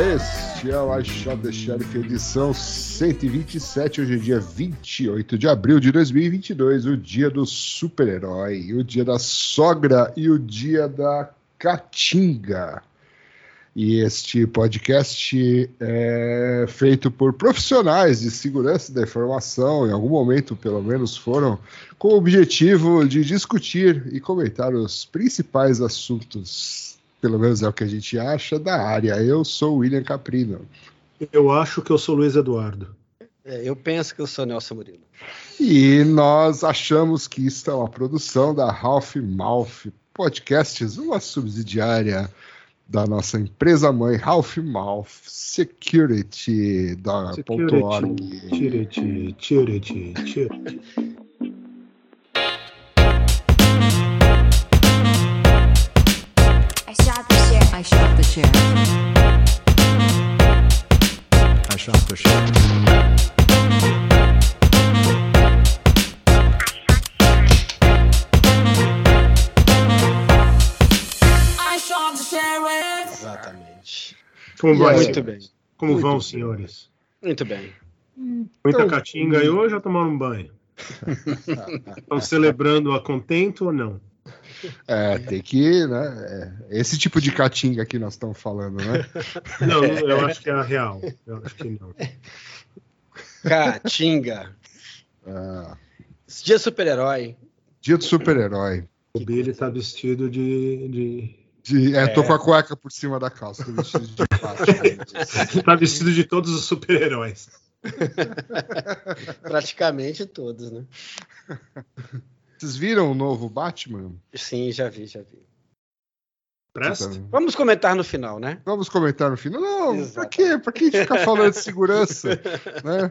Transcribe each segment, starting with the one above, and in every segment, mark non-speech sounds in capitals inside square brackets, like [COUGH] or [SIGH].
Este é o Shot the Sheriff, edição 127, hoje é dia 28 de abril de 2022, o dia do super-herói, o dia da sogra e o dia da caatinga. E este podcast é feito por profissionais de segurança da informação, em algum momento, pelo menos, foram com o objetivo de discutir e comentar os principais assuntos, pelo menos é o que a gente acha, da área. Eu sou o William Caprino. Eu acho que eu sou Luiz Eduardo. É, eu penso que eu sou Nelson Murilo. E nós achamos que isso é uma produção da Ralph Mouth Podcasts, uma subsidiária da nossa empresa mãe, Ralph Mouth Security, da .org. Tirete, tirete, tirete. I shot the sheriff. I shot the sheriff. I shot the sheriff. Exatamente. Como, vai, Muito bem. como Muito vão, bem. senhores? Muito bem. Muita caatinga aí hoje ou tomaram um banho? [LAUGHS] Estão celebrando a contento ou não? É, tem que, né? é, esse tipo de catinga que nós estamos falando, né? [LAUGHS] Não, eu acho que é a real. Eu acho que não. Caatinga. Ah, Dia super-herói. dia do super-herói. O Billy tá vestido de. de... De- É, tô com a cueca por cima da calça, tô vestido de Batman. Tá vestido de todos os super-heróis. Praticamente todos, né? [LAUGHS] Vocês viram o novo Batman? Sim, já vi, já vi. Presta? Vamos comentar no final, né? Vamos comentar no final. Não, pra Exatamente. quê? Pra que ficar falando de segurança? [LAUGHS] né?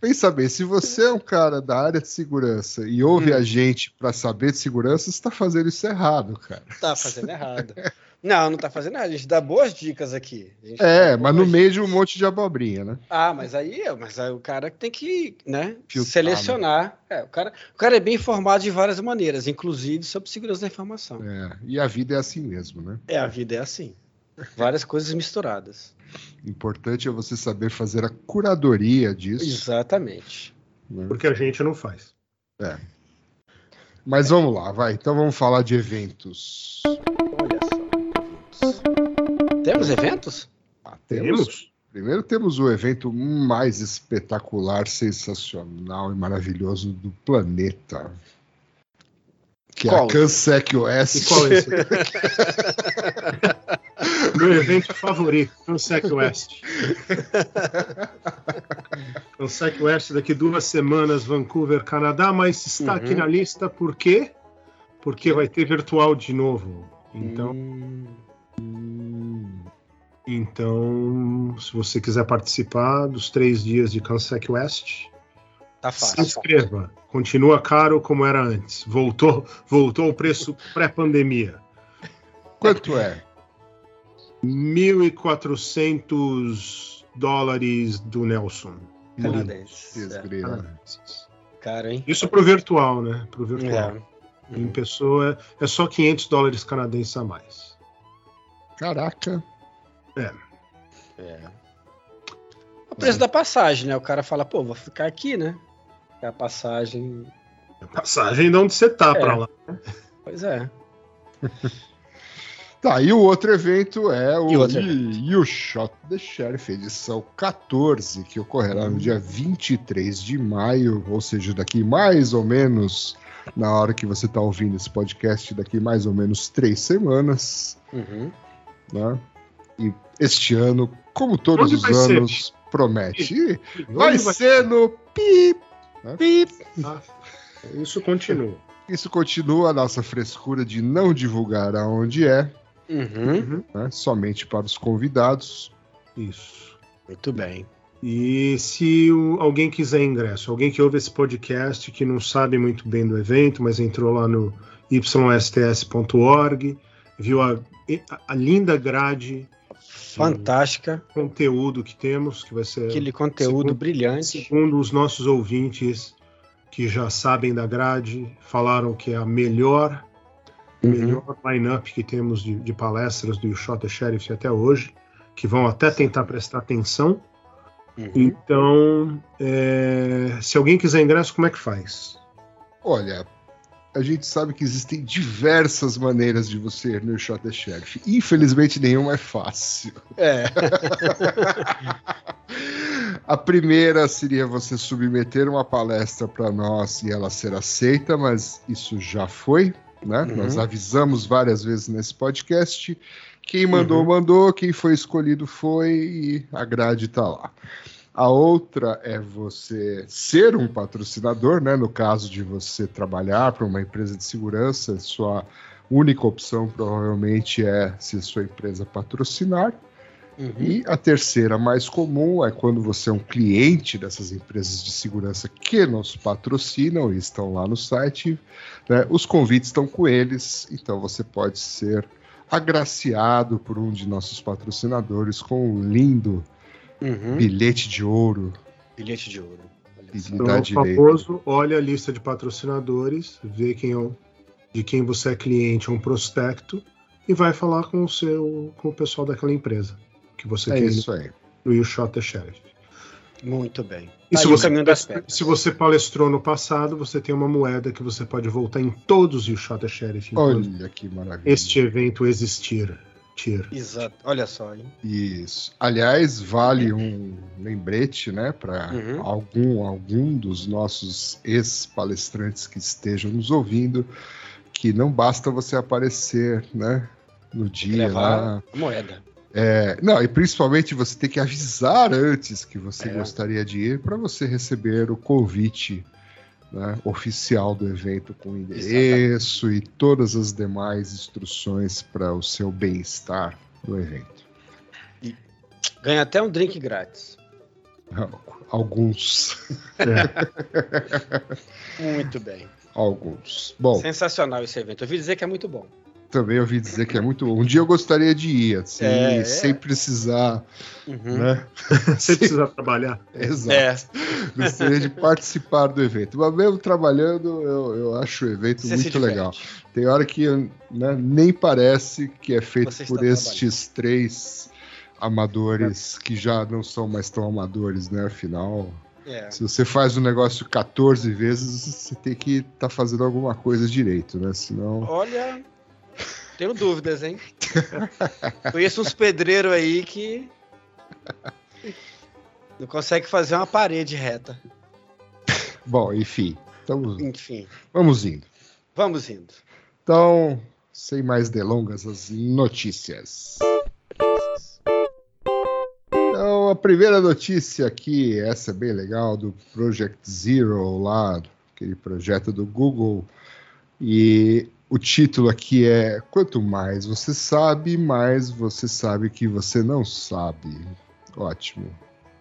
Pensa bem, se você é um cara da área de segurança e ouve Hum. a gente pra saber de segurança, você tá fazendo isso errado, cara. Tá fazendo errado. [LAUGHS] Não, não tá fazendo nada. A gente dá boas dicas aqui. É, mas no meio de um monte de abobrinha, né? Ah, mas aí, mas aí o cara tem que, né, Filtrar, selecionar. É, o, cara, o cara é bem informado de várias maneiras, inclusive sobre segurança da informação. É, e a vida é assim mesmo, né? É, a vida é assim. Várias coisas misturadas. Importante é você saber fazer a curadoria disso. Exatamente. né? Porque a gente não faz. Mas vamos lá, vai. Então vamos falar de eventos. Só. Temos eventos? Ah, Temos? Primeiro temos o evento mais espetacular, sensacional e maravilhoso do planeta. Que é Qual? a Cansec E West. qual é esse? [LAUGHS] Meu evento favorito, Cansec West. Cansec West daqui duas semanas, Vancouver, Canadá, mas está aqui Uhum. na lista por quê? Porque vai ter virtual de novo. Então, Hum, então se você quiser participar dos três dias de Cansec West, tá se inscreva. Continua caro como era antes. Voltou, voltou o preço pré-pandemia. Quanto é? 1.400 dólares do Nelson. Canadense. É, Desgrila. cara, hein? Isso pro virtual, né? Pro virtual. É. Em pessoa é só 500 dólares canadenses a mais. Caraca. É. O preço da passagem, né? O cara fala, pô, vou ficar aqui, né? A passagem. Passagem de onde você tá É. pra lá. Pois é. [LAUGHS] Tá, e o outro evento é o E You Shot the Sheriff, edição 14, que ocorrerá no dia 23 de maio, ou seja, daqui mais ou menos, na hora que você está ouvindo esse podcast, daqui mais ou menos três semanas, Uhum. né? E este ano, como todos Onde os vai ser? anos, promete. E Onde vai ser no PIP. Pip. Ah, Isso continua. Isso continua a nossa frescura de não divulgar aonde é, Uhum. né? somente para os convidados. Isso. Muito bem. E se o- alguém quiser ingresso, alguém que ouve esse podcast que não sabe muito bem do evento, mas entrou lá no ysts.org, viu a, a linda grade, Fantástica. conteúdo que temos, que vai ser Aquele conteúdo segundo- brilhante. Segundo os nossos ouvintes que já sabem da grade, falaram que é a melhor, Uhum. melhor line-up que temos de, de palestras do You Shot the Sheriff até hoje, que vão até tentar prestar atenção. Uhum. Então, é, se alguém quiser ingresso, como é que faz? Olha, a gente sabe que existem diversas maneiras de você ir no Shot the Sheriff. Infelizmente, nenhuma é fácil. É. [LAUGHS] A primeira seria você submeter uma palestra para nós e ela ser aceita, mas isso já foi, né? Uhum. Nós avisamos várias vezes nesse podcast. Quem mandou, Uhum. mandou, quem foi escolhido foi e a grade está lá. A outra é você ser um patrocinador, né? No caso de você trabalhar para uma empresa de segurança, sua única opção provavelmente é se a sua empresa patrocinar. Uhum. E a terceira, mais comum, é quando você é um cliente dessas empresas de segurança que nos patrocinam e estão lá no site. né? Os convites estão com eles, então você pode ser agraciado por um de nossos patrocinadores com um lindo Uhum. bilhete de ouro. Bilhete de ouro. Então, dá o famoso, olha a lista de patrocinadores, vê quem é de quem você é cliente ou um prospecto e vai falar com o seu com o pessoal daquela empresa que você É quer isso aí. no You Shot the Sheriff. Muito bem. E Tá se você, caminho das pedras. se você palestrou no passado, você tem uma moeda que você pode voltar em todos os Shot the Sheriff Olha que maravilha. este evento existir. Exato. Olha só, hein? Isso. Aliás, vale um lembrete, né, para Uhum. algum algum dos nossos ex-palestrantes que estejam nos ouvindo, que não basta você aparecer, né, no dia lá. a moeda. É, não, e principalmente você tem que avisar antes que você É. gostaria de ir para você receber o convite né, oficial do evento com endereço e todas as demais instruções para o seu bem-estar no evento. Ganha até um drink grátis. Alguns. [LAUGHS] Muito bem. Alguns. Bom, Sensacional esse evento. Eu ouvi dizer que é muito bom. Também ouvi dizer que é muito bom. Um dia eu gostaria de ir, assim, É, sem é. precisar, Uhum. né? [LAUGHS] Você precisa trabalhar. Exato. É, Gostaria de participar do evento. Mas mesmo trabalhando, eu, eu acho o evento você muito legal. Tem hora que né, nem parece que é feito Você por estes três amadores que já não são mais tão amadores, né? Afinal, é. se você faz o negócio 14 vezes, você tem que estar fazendo alguma coisa direito, né? Senão. Olha, tenho dúvidas, hein? Conheço uns pedreiros aí que não consegue fazer uma parede reta. Bom, enfim. Então, Enfim, vamos indo. vamos indo. Então, sem mais delongas, as notícias. Então, a primeira notícia aqui, essa é bem legal, do Project Zero, lá, aquele projeto do Google. E o título aqui é Quanto mais você sabe, mais você sabe que você não sabe. Ótimo.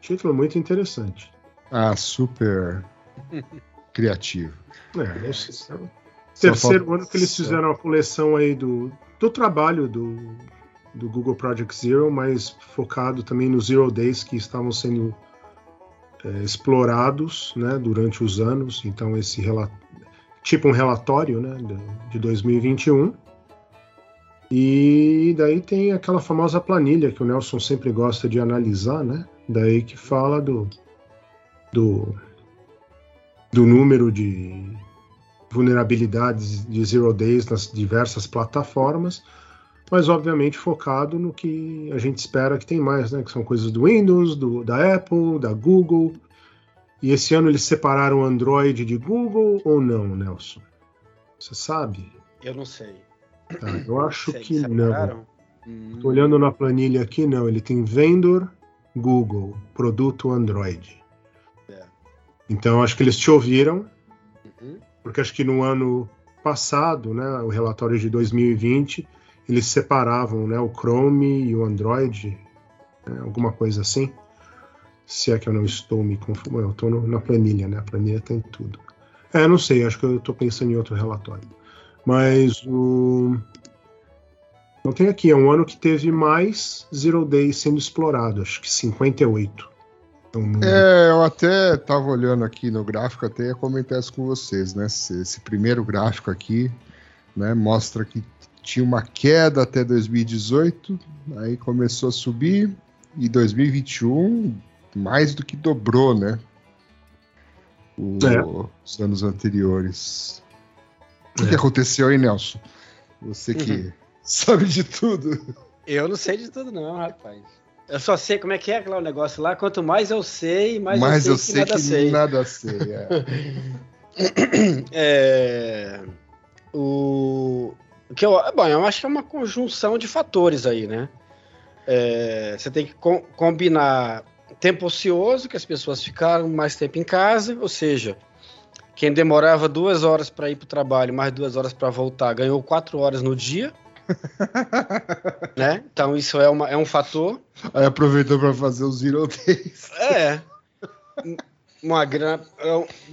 Título muito interessante. Ah, super [LAUGHS] criativo. É, esse é o terceiro falta- ano que eles fizeram a coleção aí do, do trabalho do, do Google Project Zero, mas focado também nos Zero Days que estavam sendo é, explorados né, durante os anos. Então, esse rela- tipo um relatório né, de, de 2021. E daí tem aquela famosa planilha que o Nelson sempre gosta de analisar, né? Daí que fala do, do, do número de vulnerabilidades de Zero Days nas diversas plataformas, mas obviamente focado no que a gente espera que tem mais, né? Que são coisas do Windows, do, da Apple, da Google. E esse ano eles separaram o Android de Google ou não, Nelson? Você sabe? Eu não sei. Tá, eu acho Sei que não. separaram? Tô olhando na planilha aqui, não. Ele tem vendor Google, produto Android. É. Então acho que eles te ouviram, uhum. porque acho que no ano passado, né, o relatório de 2020, eles separavam, né, o Chrome e o Android, né, alguma coisa assim. Se é que eu não estou me confundindo. Eu estou na planilha, né? A planilha tem tudo. É, não sei, acho que eu estou pensando em outro relatório. Mas o. Não tem aqui, é um ano que teve mais Zero Days sendo explorado, acho que 58. Então, É, eu até tava olhando aqui no gráfico, até ia comentar isso com vocês, né? Esse, esse primeiro gráfico aqui, né, mostra que tinha uma queda até 2018, aí começou a subir, e 2021 mais do que dobrou, né? O- É. Os anos anteriores. O que, É. que aconteceu aí, Nelson? Você que sabe de tudo. Eu não sei de tudo, não, rapaz. Eu só sei como é que é aquele negócio lá. Quanto mais eu sei, mais Mas eu eu sei sei que nada que sei. nada sei. é. [COUGHS] É, o o que eu, bom, eu acho que é uma conjunção de fatores aí, né? É, você tem que com- combinar tempo ocioso, que as pessoas ficaram mais tempo em casa, ou seja, quem demorava duas horas para ir para o trabalho, mais duas horas para voltar, ganhou quatro horas no dia. [LAUGHS] né? Então isso é, uma, é um fator. Aí aproveitou para fazer os Zero Days. É. Uma grana,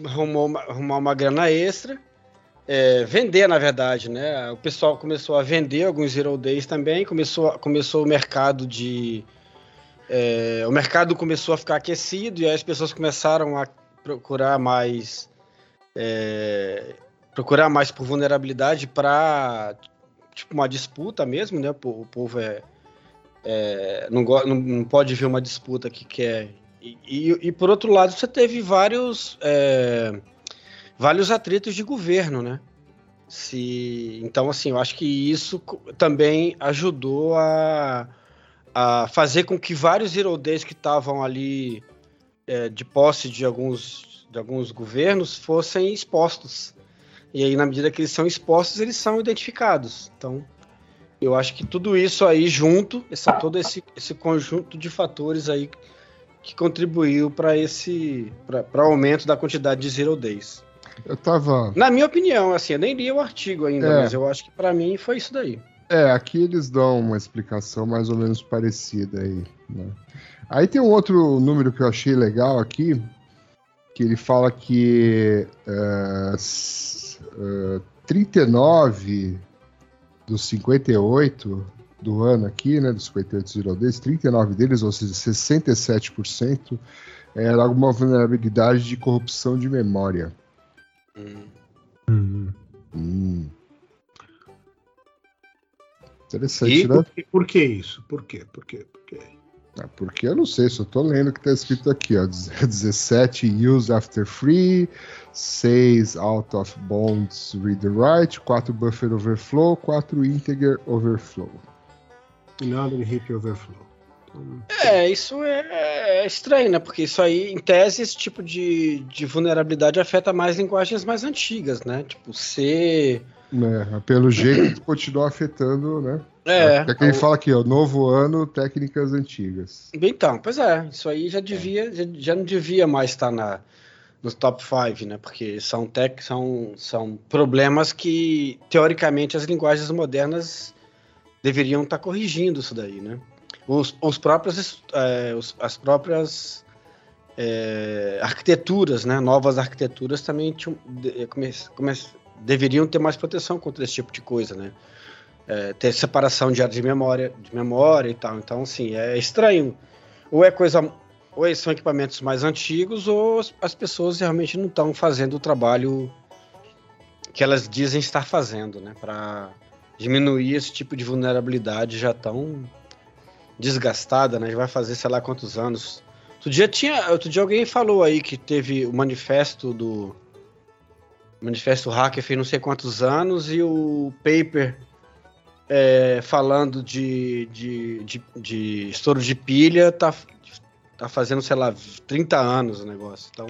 arrumou uma, arrumar uma grana extra. É, vender, na verdade, né? O pessoal começou a vender alguns Zero Days também. Começou, começou o mercado de. É, o mercado começou a ficar aquecido e aí as pessoas começaram a procurar mais. é, procurar mais por vulnerabilidade para tipo uma disputa mesmo, né? O po- o povo é, é, não, não, pode ver uma disputa que quer. E, e, e, por outro lado, você teve vários é, vários atritos de governo, né? Se, então, assim, eu acho que isso também ajudou a, a fazer com que vários Zero Days que estavam ali é, de posse de alguns, de alguns governos fossem expostos. E aí, na medida que eles são expostos, eles são identificados. Então, eu acho que tudo isso aí junto, essa, todo esse, esse conjunto de fatores aí que contribuiu para esse para o aumento da quantidade de Zero Days. Eu tava. Na minha opinião, assim, eu nem li o artigo ainda, É. mas eu acho que para mim foi isso daí. É, aqui eles dão uma explicação mais ou menos parecida aí. né? Aí tem um outro número que eu achei legal aqui, que ele fala que é, s- é, 39 dos 58 do ano aqui, né, dos 58 Zero Days, 39 deles, ou seja, 67%, era alguma vulnerabilidade de corrupção de memória. Hum. Hum. Interessante, E né? por, que- por que isso? Por quê? Por quê? Por quê? Ah, porque eu não sei, só tô lendo o que tá escrito aqui, ó. 17 [LAUGHS] use after free, 6 out of bounds read the write, 4 buffer overflow, 4 integer overflow. E nada de hip overflow. Então, É, isso é, é estranho, né? Porque isso aí, em tese, esse tipo de, de vulnerabilidade afeta mais linguagens mais antigas, né? Tipo C. Né? Pelo jeito, [COUGHS] continua afetando, né? É. É que ele fala aqui, ó, novo ano, técnicas antigas. Então, pois é, isso aí já devia, já, já não devia mais estar na, nos top 5, né? Porque são, tech, são, são problemas que, teoricamente, as linguagens modernas deveriam estar corrigindo isso daí, né? Os, os próprios, é, os- as próprias é, arquiteturas, né? Novas arquiteturas também tinham, de- come- come- deveriam ter mais proteção contra esse tipo de coisa, né? É, ter separação de área de memória, de memória e tal. Então, assim, é estranho. Ou é coisa, ou são equipamentos mais antigos, ou as- as pessoas realmente não estão fazendo o trabalho que elas dizem estar fazendo, né? Para diminuir esse tipo de vulnerabilidade já tão desgastada, né? Já vai fazer sei lá quantos anos. Outro dia tinha, outro dia alguém falou aí que teve o manifesto do manifesto hacker fez não sei quantos anos e o paper é, falando de, de, de, de estouro de pilha tá, tá fazendo, sei lá, 30 anos o negócio. Então,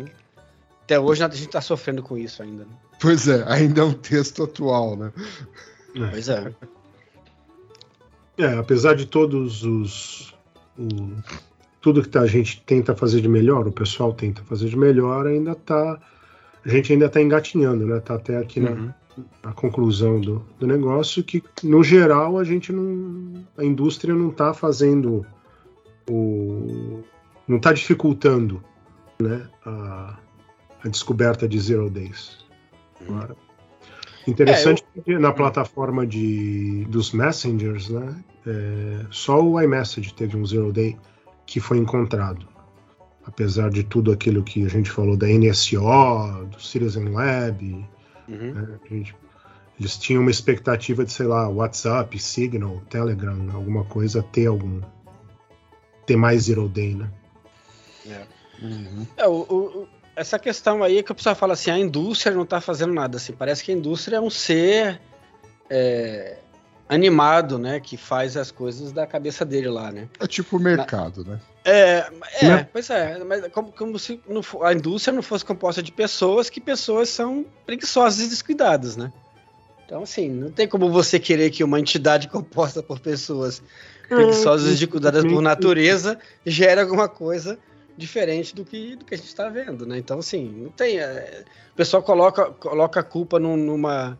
até hoje a gente tá sofrendo com isso ainda. Né? Pois é, ainda é um texto atual, né? Pois é. É, apesar de todos os. o- tudo que a gente tenta fazer de melhor, o pessoal tenta fazer de melhor, ainda tá. A gente ainda tá engatinhando, né? Tá até aqui na, Uhum. a conclusão do, do negócio, que no geral a gente não. A indústria não tá fazendo o, não está dificultando né, a, a descoberta de zero days. Agora, Interessante que na plataforma de, dos messengers, né, é, só o iMessage teve um zero day que foi encontrado. Apesar de tudo aquilo que a gente falou da NSO, do Citizen Lab, Uhum. né, a gente- eles tinham uma expectativa de, sei lá, WhatsApp, Signal, Telegram, alguma coisa, ter algum. ter mais zero day, né? É, o- o- o- essa questão aí é que o pessoal fala assim, a indústria não está fazendo nada assim. Parece que a indústria é um ser é, animado, né? Que faz as coisas da cabeça dele lá, né? É tipo o mercado, né? É, é Né? pois é, mas como, como se não a indústria não fosse composta de pessoas, que pessoas são preguiçosas e descuidadas, né? Então, assim, não tem como você querer que uma entidade [LAUGHS] composta por pessoas preguiçosas e descuidadas por natureza gere alguma coisa diferente do que, do que a gente está vendo, né? Então, assim, não tem. é, o pessoal coloca, coloca a culpa num- numa.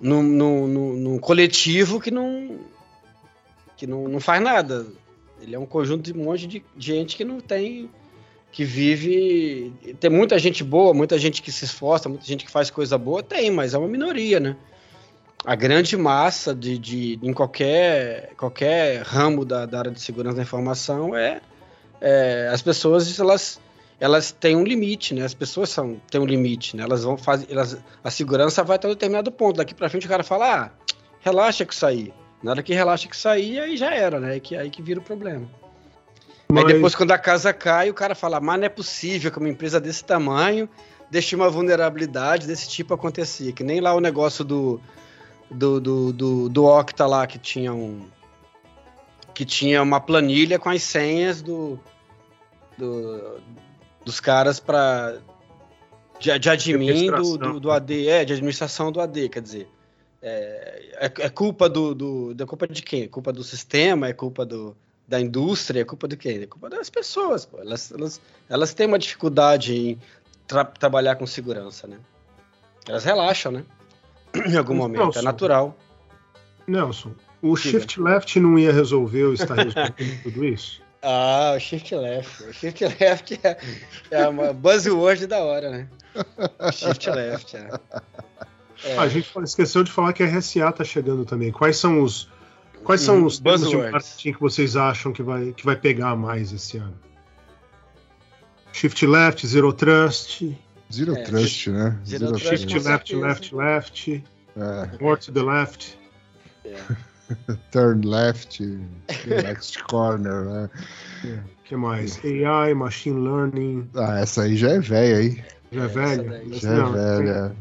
Num, num, num- num coletivo que não. que não, não faz nada. Ele é um conjunto de um monte de gente que não tem. que vive. Tem muita gente boa, muita gente que se esforça, muita gente que faz coisa boa, tem, mas é uma minoria, né? A grande massa de, de em qualquer, qualquer ramo da, da área de segurança da informação é, é, as pessoas elas, elas têm um limite, né? As pessoas são, têm um limite, né? Elas vão fazer, elas, a segurança vai até um determinado ponto. Daqui para frente o cara fala, ah, relaxa que isso aí. Na hora que relaxa que isso aí, já era, né? Aí que, aí que vira o problema. Mas- Aí depois, quando a casa cai, o cara fala, mas não é possível que uma empresa desse tamanho deixe uma vulnerabilidade desse tipo acontecer. Que nem lá o negócio do, do, do, do, do Octa lá, que tinha um. Que tinha uma planilha com as senhas do, do- dos caras para de, de admin do, do, do AD, é, de administração do AD, quer dizer. É, é, é culpa do, do. Da culpa de quem? É culpa do sistema? É culpa do, da indústria? É culpa de quem? É culpa das pessoas. Pô. Elas, elas, elas têm uma dificuldade em tra- trabalhar com segurança, né? Elas relaxam, né? Em algum momento. É natural. Nelson, o Diga. Shift Left não ia resolver ou está resolvendo [LAUGHS] tudo isso? Ah, o Shift Left. O Shift Left é, é uma buzzword da hora, né? [LAUGHS] Shift Left, é. É. A gente esqueceu de falar que a RSA está chegando também. Quais são os quais são Hum, os termos de marketing que vocês acham que vai, que vai pegar mais esse ano? Shift Left, Zero Trust, Zero É, Trust, né? Zero Zero Trust. Shift Left, certeza. Left, Left, É, More to the Left. [LAUGHS] turn left, next corner, né? O que mais? AI, Machine Learning, Ah, essa aí já é velha aí. já é, Essa velha? Já é velha.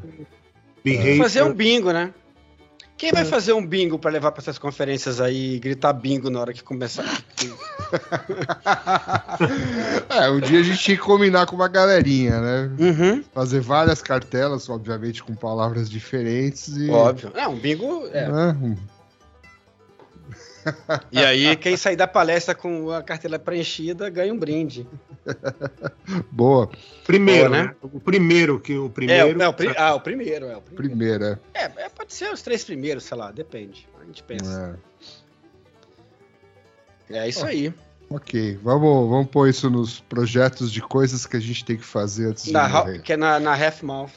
Behavior. Fazer um bingo, né? Quem vai fazer um bingo pra levar pra essas conferências aí e gritar bingo na hora que começar? [LAUGHS] é, um dia a gente tinha que combinar com uma galerinha, né? Uhum, Fazer várias cartelas, obviamente com palavras diferentes e. óbvio. Não, um bingo é. né, um- E aí, quem sair da palestra com a cartela preenchida ganha um brinde. Boa. Primeiro, Boa, né? né? O primeiro que o É, primeiro. o- é, o pri- ah, o primeiro, é o primeiro. Primeira. É, é, pode ser os três primeiros, sei lá, depende. A gente pensa. É. É, isso aí. Ok, vamos, vamos pôr isso nos projetos de coisas que a gente tem que fazer antes de Na, morrer. que é na, na Half Mouth.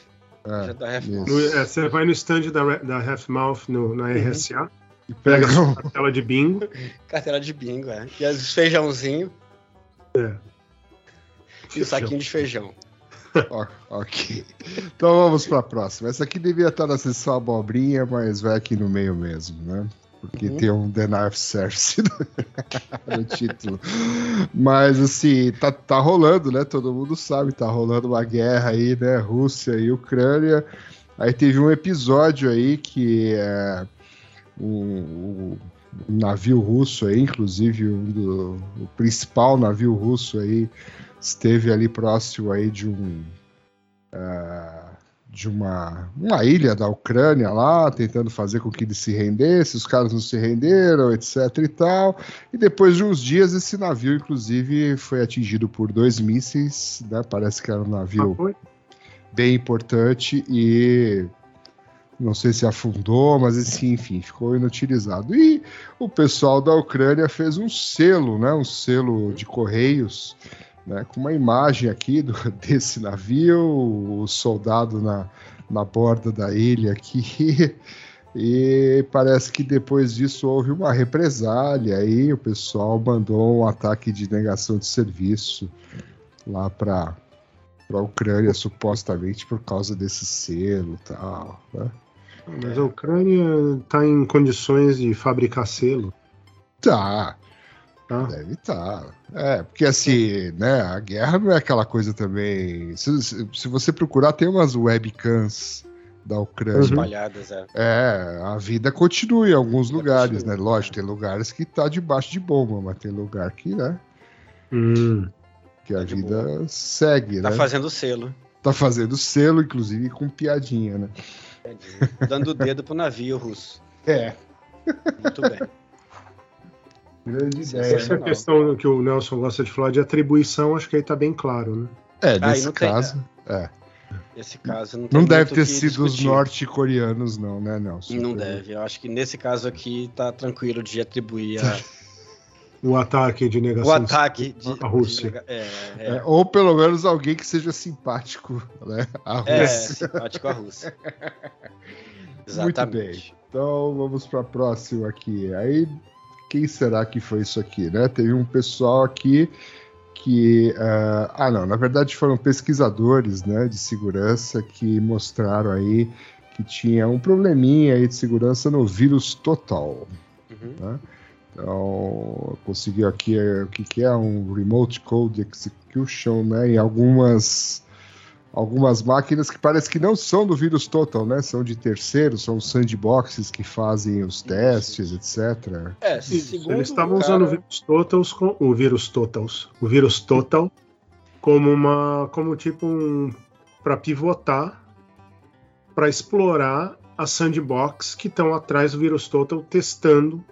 É. No- é, você vai no stand da, da Half Mouth no, na RSA, E pega a um- sua tela de bingo. Cartela de bingo, é. E os feijãozinho e o saquinho de feijão. [LAUGHS] Ok. Então vamos para a próxima. Essa aqui devia estar na sessão abobrinha, mas vai aqui no meio mesmo, né? Porque Uhum. tem um Denial of Service [LAUGHS] no título. Mas assim, tá, tá rolando, né? Todo mundo sabe, tá rolando uma guerra aí, né? Rússia e Ucrânia. Aí teve um episódio aí que é um, um navio russo aí, inclusive um do, o principal navio russo aí esteve ali próximo aí de um ah, de uma, uma ilha da Ucrânia lá, tentando fazer com que ele se rendesse, os caras não se renderam, etc e tal. E depois de uns dias esse navio, inclusive, foi atingido por dois mísseis, né? Parece que era um navio Ah, bem importante e Não sei se afundou, mas assim, enfim, ficou inutilizado. E o pessoal da Ucrânia fez um selo, né? Um selo de correios, né? Com uma imagem aqui do, [LAUGHS] desse navio, o soldado na, na borda da ilha aqui. E parece que depois disso houve uma represália aí, o pessoal mandou um ataque de negação de serviço lá para a Ucrânia, supostamente por causa desse selo e tal. Né? Mas a Ucrânia está em condições de fabricar selo. Tá, Tá? deve estar. É, porque assim, né, a guerra não é aquela coisa também. Se, se- você procurar, tem umas webcams da Ucrânia. Uhum. Espalhadas, é. É, a vida continua em alguns lugares, continua, né? Lógico, tem lugares que tá debaixo de bomba, mas tem lugar que, né? Hum. Que a Tá vida segue, Tá né? fazendo selo. Tá fazendo selo, inclusive, com piadinha, né? Dando o dedo pro navio russo. É. Muito bem. Grande Essa ideia. Essa questão que o Nelson gosta de falar de atribuição, acho que aí tá bem claro, né? É, nesse tem- caso. é. Nesse caso, não tem Não deve muito ter sido os discutir. norte-coreanos, não, né, Nelson? Não deve. Eu acho que nesse caso aqui tá tranquilo de atribuir a- [LAUGHS] O ataque de o negação. ataque de, A Rússia. de- é, é, É, ou pelo menos alguém que seja simpático, né? A é, Rússia. simpático à Rússia. [LAUGHS] Muito Exatamente. Então vamos para a próxima aqui. Aí, quem será que foi isso aqui, né? Teve um pessoal aqui que. ah, ah, não, na verdade foram pesquisadores né, de segurança que mostraram aí que tinha um probleminha aí de segurança no vírus total. Uhum. Então, conseguiu aqui é, o que, que é um Remote Code Execution, né? Em algumas, algumas máquinas que parece que não são do vírus total, né? São de terceiros, são sandboxes que fazem os testes, etc. É, eles estavam cara- usando o vírus totals, com, o vírus totals, o vírus total como uma, como tipo um para pivotar, para explorar a sandbox que estão atrás do vírus total testando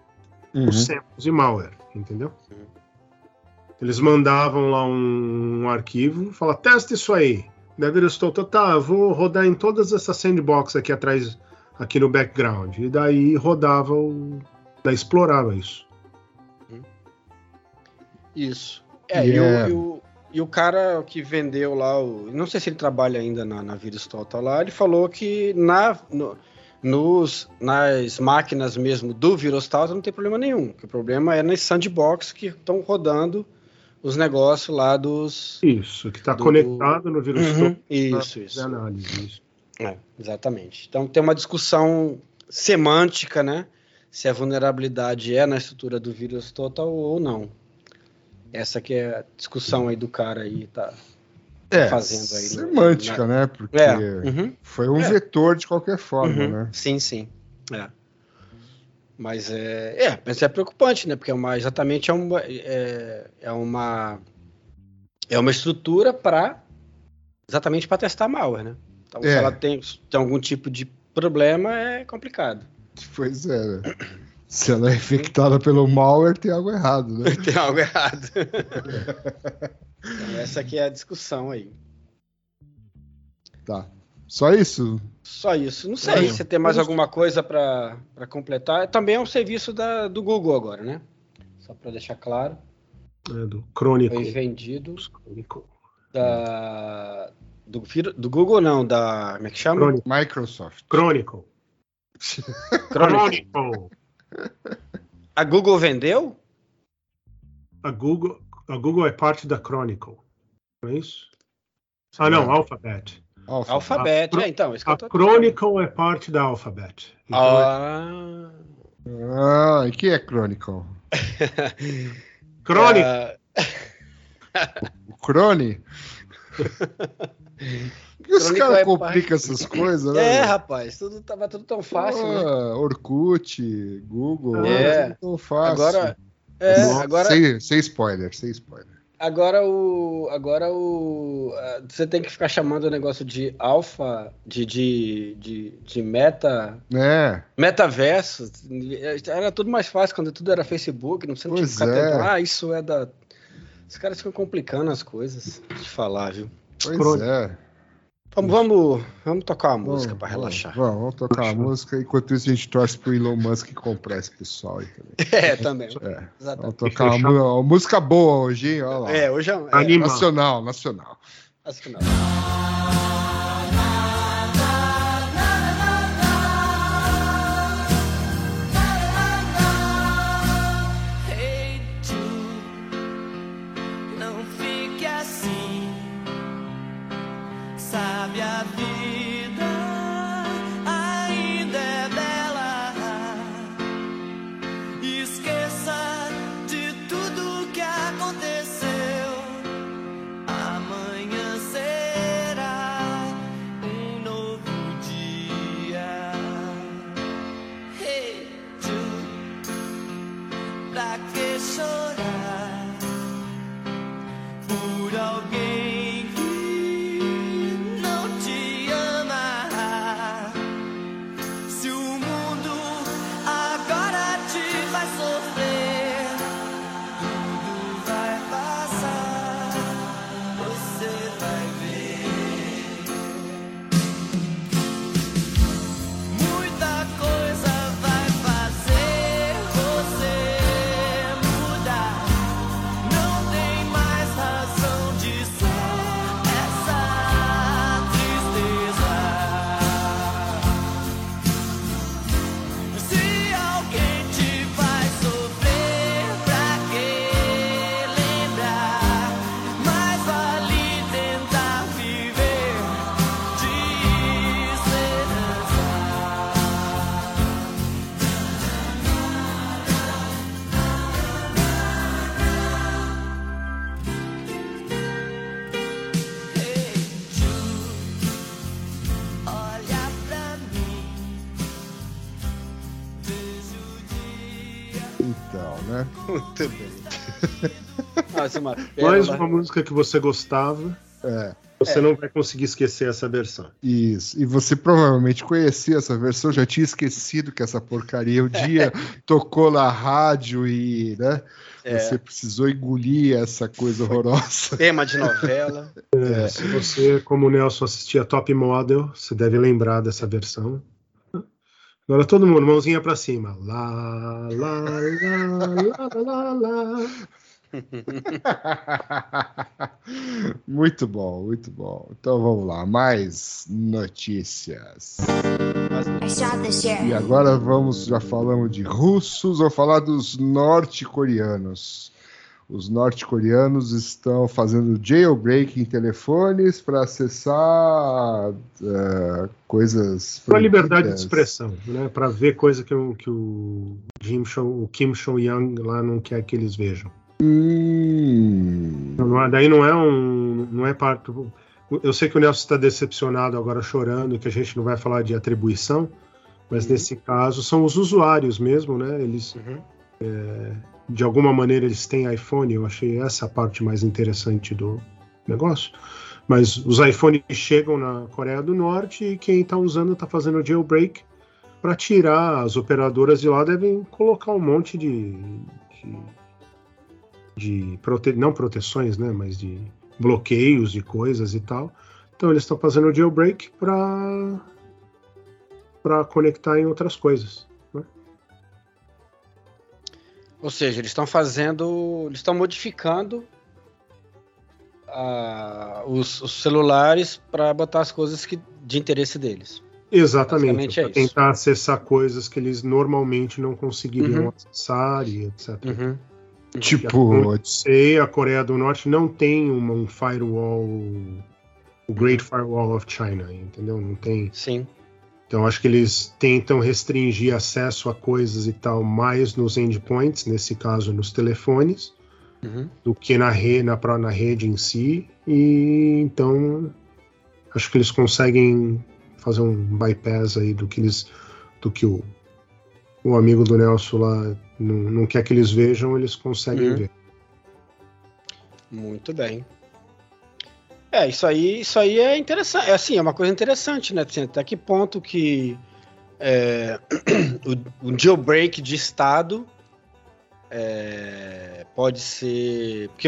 Uhum. os samples de malware, entendeu? Uhum. Eles mandavam lá um, um arquivo, fala testa isso aí. Daí o vírus total, tá, eu vou rodar em todas essas sandbox aqui atrás, aqui no background. E daí rodava o, daí explorava isso. Isso. É, E e, o- é- e o, e o cara que vendeu lá, o, não sei se ele trabalha ainda na, na Vírus Total lá, ele falou que na, no- nos, nas máquinas mesmo do Vírus Total não tem problema nenhum. Que o problema é nas sandbox que estão rodando os negócios lá dos. Isso, que está Do- conectado no vírus Uhum, total. Isso, isso. análise. Isso. É, exatamente. Então tem uma discussão semântica, né? Se a vulnerabilidade é na estrutura do vírus total ou não. Essa que é a discussão aí do cara aí, tá? É, fazendo aí semântica, né? Porque É. uhum, foi um É. vetor de qualquer forma, uhum. né? Sim, sim. É. Mas é, é, mas é preocupante, né? Porque é uma, exatamente é uma, é, é uma, é uma estrutura para exatamente para testar malware, né? Então, se É. ela tem, tem algum tipo de problema, é complicado. Pois é. né? Se ela é infectada pelo malware, tem algo errado, né? [LAUGHS] Tem algo errado. [LAUGHS] Então, essa aqui é a discussão aí. Tá. Só isso? Só isso. Não sei se tem mais alguma coisa para completar. Também é um serviço da, do Google agora, né? Só para deixar claro. É, do Chronicle. Foi vendido Chronicle. da, do, do Google, não, da. Como é que chama? Chronicle. Microsoft. Chronicle. Chronicle. Chronicle. A Google vendeu? A Google, a Google é parte da Chronicle. Não é isso? Ah, não, Alphabet. Alpha. Alphabet. A- é, então, isso que A eu tô Chronicle é parte da Alphabet. Então, Ah, Ah, e que é Chronicle? [LAUGHS] Chronicle. [LAUGHS] ah, O Crone? [LAUGHS] Por que os caras é complicam essas coisas, né? é, rapaz, tudo tava tudo tão fácil, né? Ah, Orkut, Google, É. tudo tão fácil. Agora, é, Nossa, agora, Sem, sem spoiler, sem spoiler. agora o, agora o, você tem que ficar chamando o negócio de alfa, de, de, de, de meta, É, metaverso. Era tudo mais fácil quando tudo era Facebook, não precisa Pois ficar é. tentando, ah, isso é da, os caras ficam complicando as coisas de falar, viu? pois Crônica. é. Vamos, vamos, vamos tocar uma música pra vamos, relaxar. Vamos, vamos tocar a música. Enquanto isso, a gente torce pro Elon Musk comprar esse pessoal aí também. [LAUGHS] É, também. É, vamos tocar uma, uma música boa hoje, hein? Olha lá. É, hoje é, é Anima. Nacional, nacional. Sabe a vida Nossa, uma [LAUGHS] Mais uma música que você gostava. É. Você não vai conseguir esquecer essa versão. Isso. E você provavelmente conhecia essa versão, já tinha esquecido que essa porcaria um dia [LAUGHS] tocou na rádio e, né? É. Você precisou engolir essa coisa horrorosa. Tema de novela. [LAUGHS] É, Se você, como o Nelson, assistia Top Model, você deve lembrar dessa versão. Agora todo mundo, mãozinha pra cima. Lá, lá, lá, lá, lá, lá. [LAUGHS] muito bom, muito bom. Então vamos lá, mais notícias. E agora vamos, já falamos de russos, vamos falar dos norte-coreanos. Os norte-coreanos estão fazendo jailbreak em telefones para acessar eh, coisas. Para liberdade de expressão, né? Para ver coisa que, o- que o, Jim Show, o Kim Young lá não quer que eles vejam. Hum, não é- daí não é um, não é parte. Eu sei que o Nelson está decepcionado agora chorando que a gente não vai falar de atribuição, mas Uhum. nesse caso são os usuários mesmo, né? Eles Uhum. de alguma maneira eles têm iPhone, eu achei essa a parte mais interessante do negócio. Mas os iPhones chegam na Coreia do Norte e quem está usando está fazendo jailbreak para tirar as operadoras de lá devem colocar um monte de, de, de prote- não proteções, né, mas de bloqueios de coisas e tal. Então eles estão fazendo jailbreak para para conectar em outras coisas. Ou seja, eles estão fazendo. Eles estão modificando ah, os, os celulares para botar as coisas que, de interesse deles. Exatamente, é tentar acessar coisas que eles normalmente não conseguiriam Uhum. acessar e etc. Uhum. Tipo, sei, a Coreia do Norte não tem uma- um firewall, o Great Firewall of China, entendeu? Não tem. Sim. Então acho que eles tentam restringir acesso a coisas e tal mais nos endpoints, nesse caso nos telefones, Uhum. do que na rede, na, na rede em si. E então acho que eles conseguem fazer um bypass aí do que eles do que o, o amigo do Nelson lá não, não quer que eles vejam, eles conseguem Uhum. ver. Muito bem. É, isso aí, isso aí é interessante. É assim, é uma coisa interessante, né? Assim, até que ponto que é, [CLEARS THROAT] o, o jailbreak de estado é, pode ser. Porque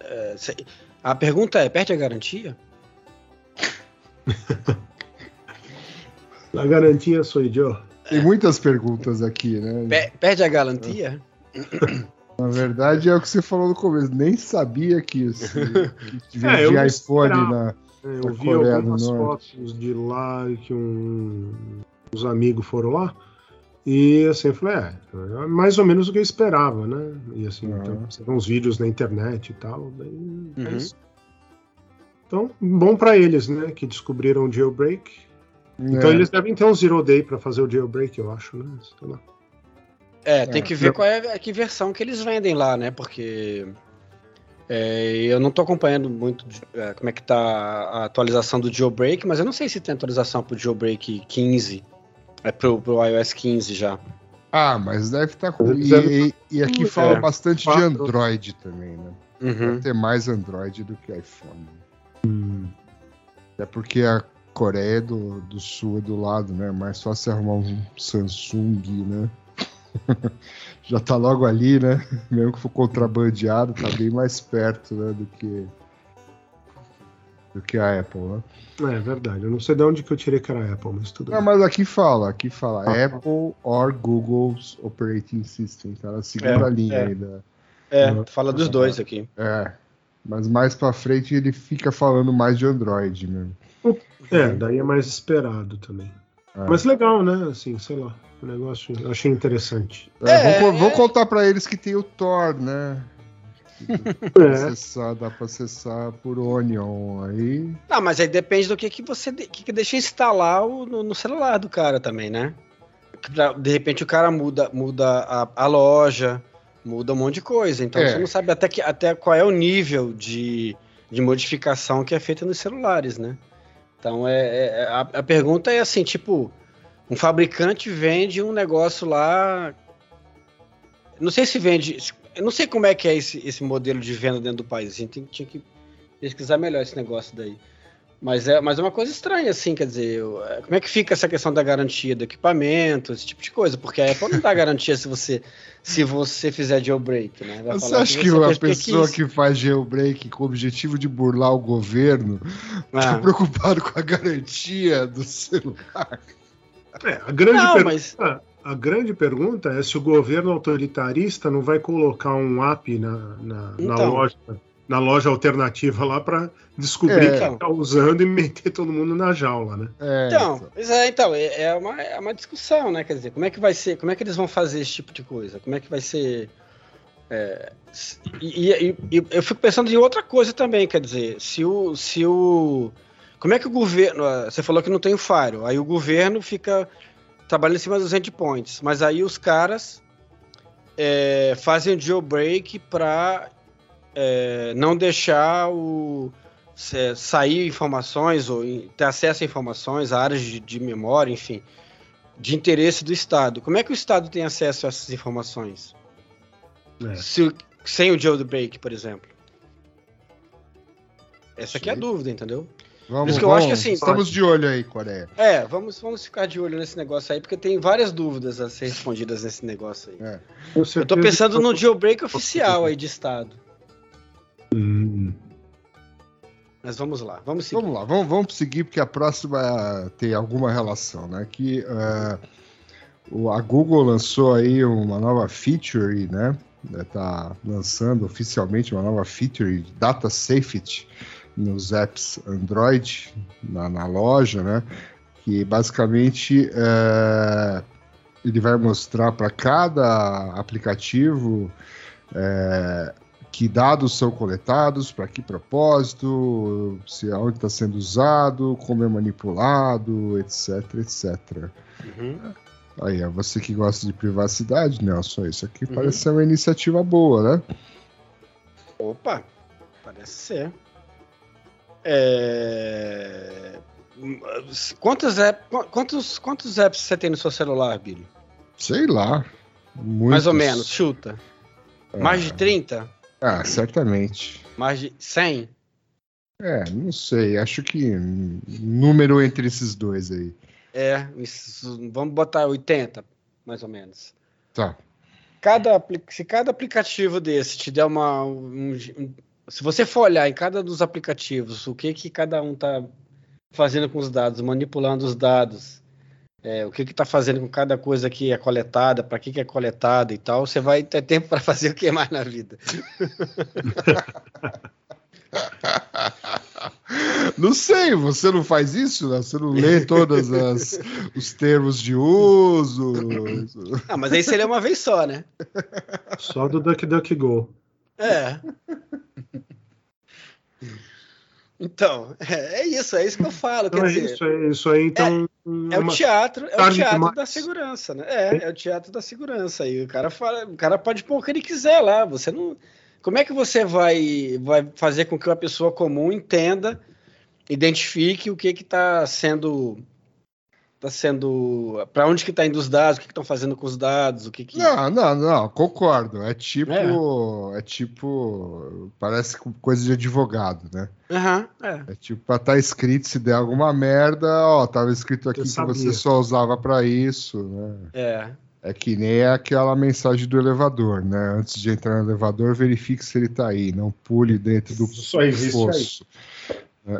é, a pergunta é: perde a garantia? [LAUGHS] A garantia sou eu. Tem muitas perguntas aqui, né? Pe- Perde a garantia? Na verdade, é o que você falou no começo. Nem sabia que, esse, [LAUGHS] que É, eu vendia não iPhone na. Eu Da vi Coreia do algumas Norte. fotos de lá que um, os amigos foram lá. E assim, eu falei, é, é mais ou menos o que eu esperava, né? E assim, Aham. então, você vê uns vídeos na internet e tal. daí é Uhum. isso. Então, bom pra eles, né? Que descobriram o jailbreak. Então É. eles devem ter um zero day pra fazer o jailbreak, eu acho, né? Sei lá. É, tem É. que ver qual é a que versão que eles vendem lá, né? Porque é, eu não tô acompanhando muito de- é, como é que tá a atualização do jailbreak, mas eu não sei se tem atualização pro jailbreak 15, é pro, pro iOS 15 já. Ah, mas deve estar com. Eles E, devem e- e aqui fala É. bastante de Quatro. Android também, né? Uhum. Deve ter mais Android do que iPhone. É porque a Coreia do, do Sul é do lado, né? Mais fácil arrumar um Samsung, né? [LAUGHS] Já tá logo ali, né? Mesmo que for contrabandeado, tá bem mais perto, né? Do que do que a Apple, né? É verdade. Eu não sei de onde que eu tirei que era Apple, mas tudo Não, bem. mas aqui fala, aqui fala Ah. Apple or Google's Operating System, tá na segunda É, linha é. aí da, É, fala dos dois aqui. É, mas mais pra frente ele fica falando mais de Android mesmo. É, daí é mais esperado também. É. Mas legal, né? Assim, sei lá. O negócio eu achei interessante. É, É, vou, vou é. contar pra eles que tem o Tor, né? [LAUGHS] É, Acessar, dá pra acessar por Onion aí. Ah, mas aí depende do que, que você de, que, que deixa instalar o- no, no celular do cara também, né? Pra- De repente o cara muda, muda a, a loja, muda um monte de coisa. Então É. você não sabe até, que, até qual é o nível de, de modificação que é feita nos celulares, né? Então é, é- a, a pergunta é assim, tipo, um fabricante vende um negócio lá. Não sei se vende. Eu não sei como é que é esse, esse modelo de venda dentro do país. A gente tem- tinha que pesquisar melhor esse negócio daí. Mas é, mas é uma coisa estranha, assim, quer dizer, eu- é, como é que fica essa questão da garantia do equipamento, esse tipo de coisa? Porque a Apple não dá garantia se você, se você fizer jailbreak, né? Vai Você falar acha que você uma pessoa quis. que faz jailbreak com o objetivo de burlar o governo tá Ah. preocupado com a garantia do celular? é, a grande Não, pergunta. mas A grande pergunta é se o governo autoritarista não vai colocar um app na, na, na Então. loja, na loja alternativa lá para descobrir É. quem tá usando e meter todo mundo na jaula, né? É, Então, pois é, então, é, é uma, é uma discussão, né? Quer dizer, como é que vai ser, como é que eles vão fazer esse tipo de coisa? Como é que vai ser. é, e, e- e eu fico pensando em outra coisa também, quer dizer, se o. Se o como é que o governo. ah, Você falou que não tem o Fire, aí o governo fica trabalhando em cima dos endpoints, mas aí os caras é, fazem o jailbreak para não deixar o se- sair informações ou ter acesso a informações, a áreas de, de memória, enfim, de interesse do Estado. Como é que o Estado tem acesso a essas informações? É. Se o- sem o jailbreak, por exemplo. Essa aqui é a dúvida, entendeu? Vamos, Por isso que eu vamos, acho que, assim, estamos de olho aí, Coreia. É, vamos, vamos ficar de olho nesse negócio aí, porque tem várias dúvidas a ser respondidas nesse negócio aí. É. Eu tô certeza pensando que- no jailbreak oficial aí de Estado. Hum, Mas vamos lá, vamos seguir. Vamos lá, vamos, vamos seguir, porque a próxima tem alguma relação, né? Que eh, o- a Google lançou aí uma nova feature, né? Está lançando oficialmente uma nova feature Data Safety nos apps Android na, na loja, né? Que basicamente eh, ele vai mostrar para cada aplicativo eh, que dados são coletados, para que propósito, se aonde está sendo usado, como é manipulado, etc, etc. Uhum. Aí, é você que gosta de privacidade, Nelson, isso aqui Uhum. parece ser uma iniciativa boa, né? Opa, parece ser. É... Quantos, app... quantos, quantos apps você tem no seu celular, Billy? Sei lá. Muitos. Mais ou menos, chuta. Mais de 30? Ah, certamente. Mais de 100? É, não sei. Acho que número entre esses dois aí. É, isso- vamos botar 80, mais ou menos. Tá. Cada, se cada aplicativo desse te der uma. um- um- se você for olhar em cada dos aplicativos o que, que cada um tá fazendo com os dados, manipulando os dados, é, o que está fazendo com cada coisa que é coletada, para que, que é coletada e tal, você vai ter tempo para fazer o que mais na vida. [LAUGHS] Não sei, você não faz isso? Né? Você não lê todos os termos de uso? Ah, mas aí você lê uma vez só, né? Só do DuckDuckGo. É. Então, é, é isso, é isso que eu falo. Então quer é dizer, isso, é isso aí, então. É o uma- teatro, é o teatro da segurança, né? É, é o teatro da segurança. E o cara fala, o cara pode pôr o que ele quiser lá. Você não. Como é que você vai, vai fazer com que uma pessoa comum entenda, identifique o que que está sendo, tá sendo, para onde que está indo os dados, o que que estão fazendo com os dados, o que que. Não, não, não, concordo. É tipo. É, tipo. Parece coisa de advogado, né? Aham, é. É tipo pra estar escrito se der alguma merda, ó, tava escrito aqui que você só usava pra isso, né? É. É que nem aquela mensagem do elevador, né? Antes de entrar no elevador, verifique se ele tá aí, não pule dentro do Só existe aí. poço.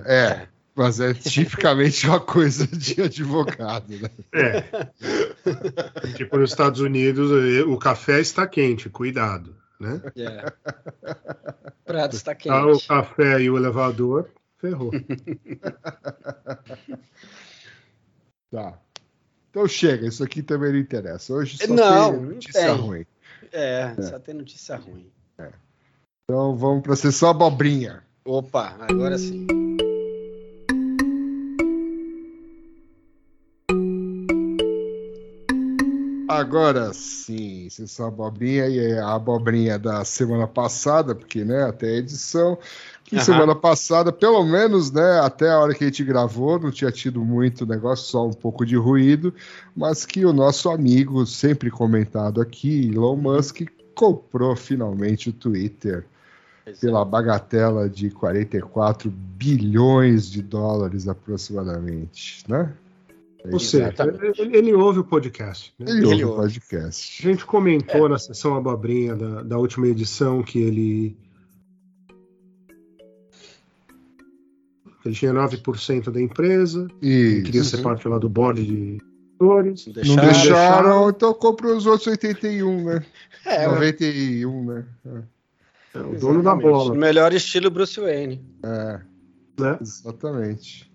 É, mas é tipicamente uma coisa de advogado, né? É. tipo, nos Estados Unidos, o café está quente, cuidado. Né? É. Prato está Tá, o quente. café e o elevador, ferrou. Tá. Então chega, isso aqui também não interessa. Hoje só Não, tem não notícia tem. ruim. É, só tem notícia ruim. Então vamos pra sessão abobrinha. Opa, agora sim. Agora sim, sessão abobrinha e é a abobrinha da semana passada, porque né, até a edição, que Aham. semana passada, pelo menos, né, até a hora que a gente gravou, não tinha tido muito negócio, só um pouco de ruído, mas que o nosso amigo, sempre comentado aqui, Elon Musk, comprou finalmente o Twitter pela bagatela de 44 bilhões de dólares aproximadamente, né? Ou seja, Exatamente. ele, ele ouve o podcast. Né? Ele ouve Ele o ouve. podcast. A gente comentou na sessão abobrinha da, da última edição que ele. Ele tinha 9% da empresa, ele queria Isso. ser parte lá do board de. Não Não deixaram. deixaram, então comprou os outros 81, né? É, 91, né? É o dono da bola. Melhor estilo Bruce Wayne. É, Né? exatamente.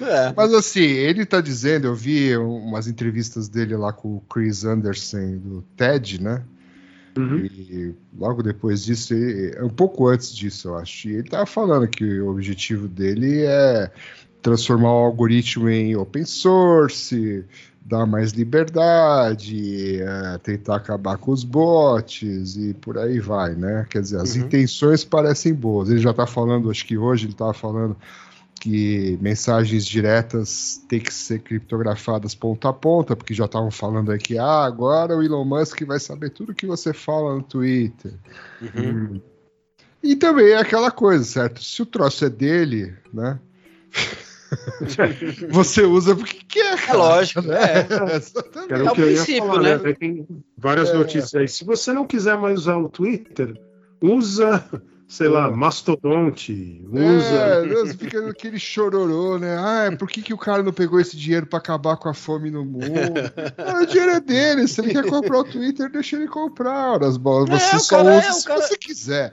É. Mas assim, ele tá dizendo, eu vi umas entrevistas dele lá com o Chris Anderson do TED, né? Uhum. E logo depois disso, ele- um pouco antes disso, eu acho, ele tava falando que o objetivo dele é transformar o algoritmo em open source, dar mais liberdade, é, tentar acabar com os bots e por aí vai, né? Quer dizer, as Uhum. intenções parecem boas. Ele já tá falando, acho que hoje ele tava falando que mensagens diretas têm que ser criptografadas ponta a ponta, porque já estavam falando aí que ah, agora o Elon Musk vai saber tudo que você fala no Twitter. Uhum. E também é aquela coisa, certo? Se o troço é dele, né? [LAUGHS] você usa porque quer. É lógico, né? [LAUGHS] é. Exatamente. Era É o o que eu ia princípio, falar, né? né? Tem várias É. notícias aí. Se você não quiser mais usar o Twitter, usa, sei lá, É. Mastodonte, É, usa. Deus, fica aquele chororô, né? Ah, por que, que o cara não pegou esse dinheiro pra acabar com a fome no mundo? [LAUGHS] Ah, o dinheiro é dele. Se ele quer comprar o Twitter, deixa ele comprar. As bolas. É, Você o só cara- usa é, o se cara- você quiser.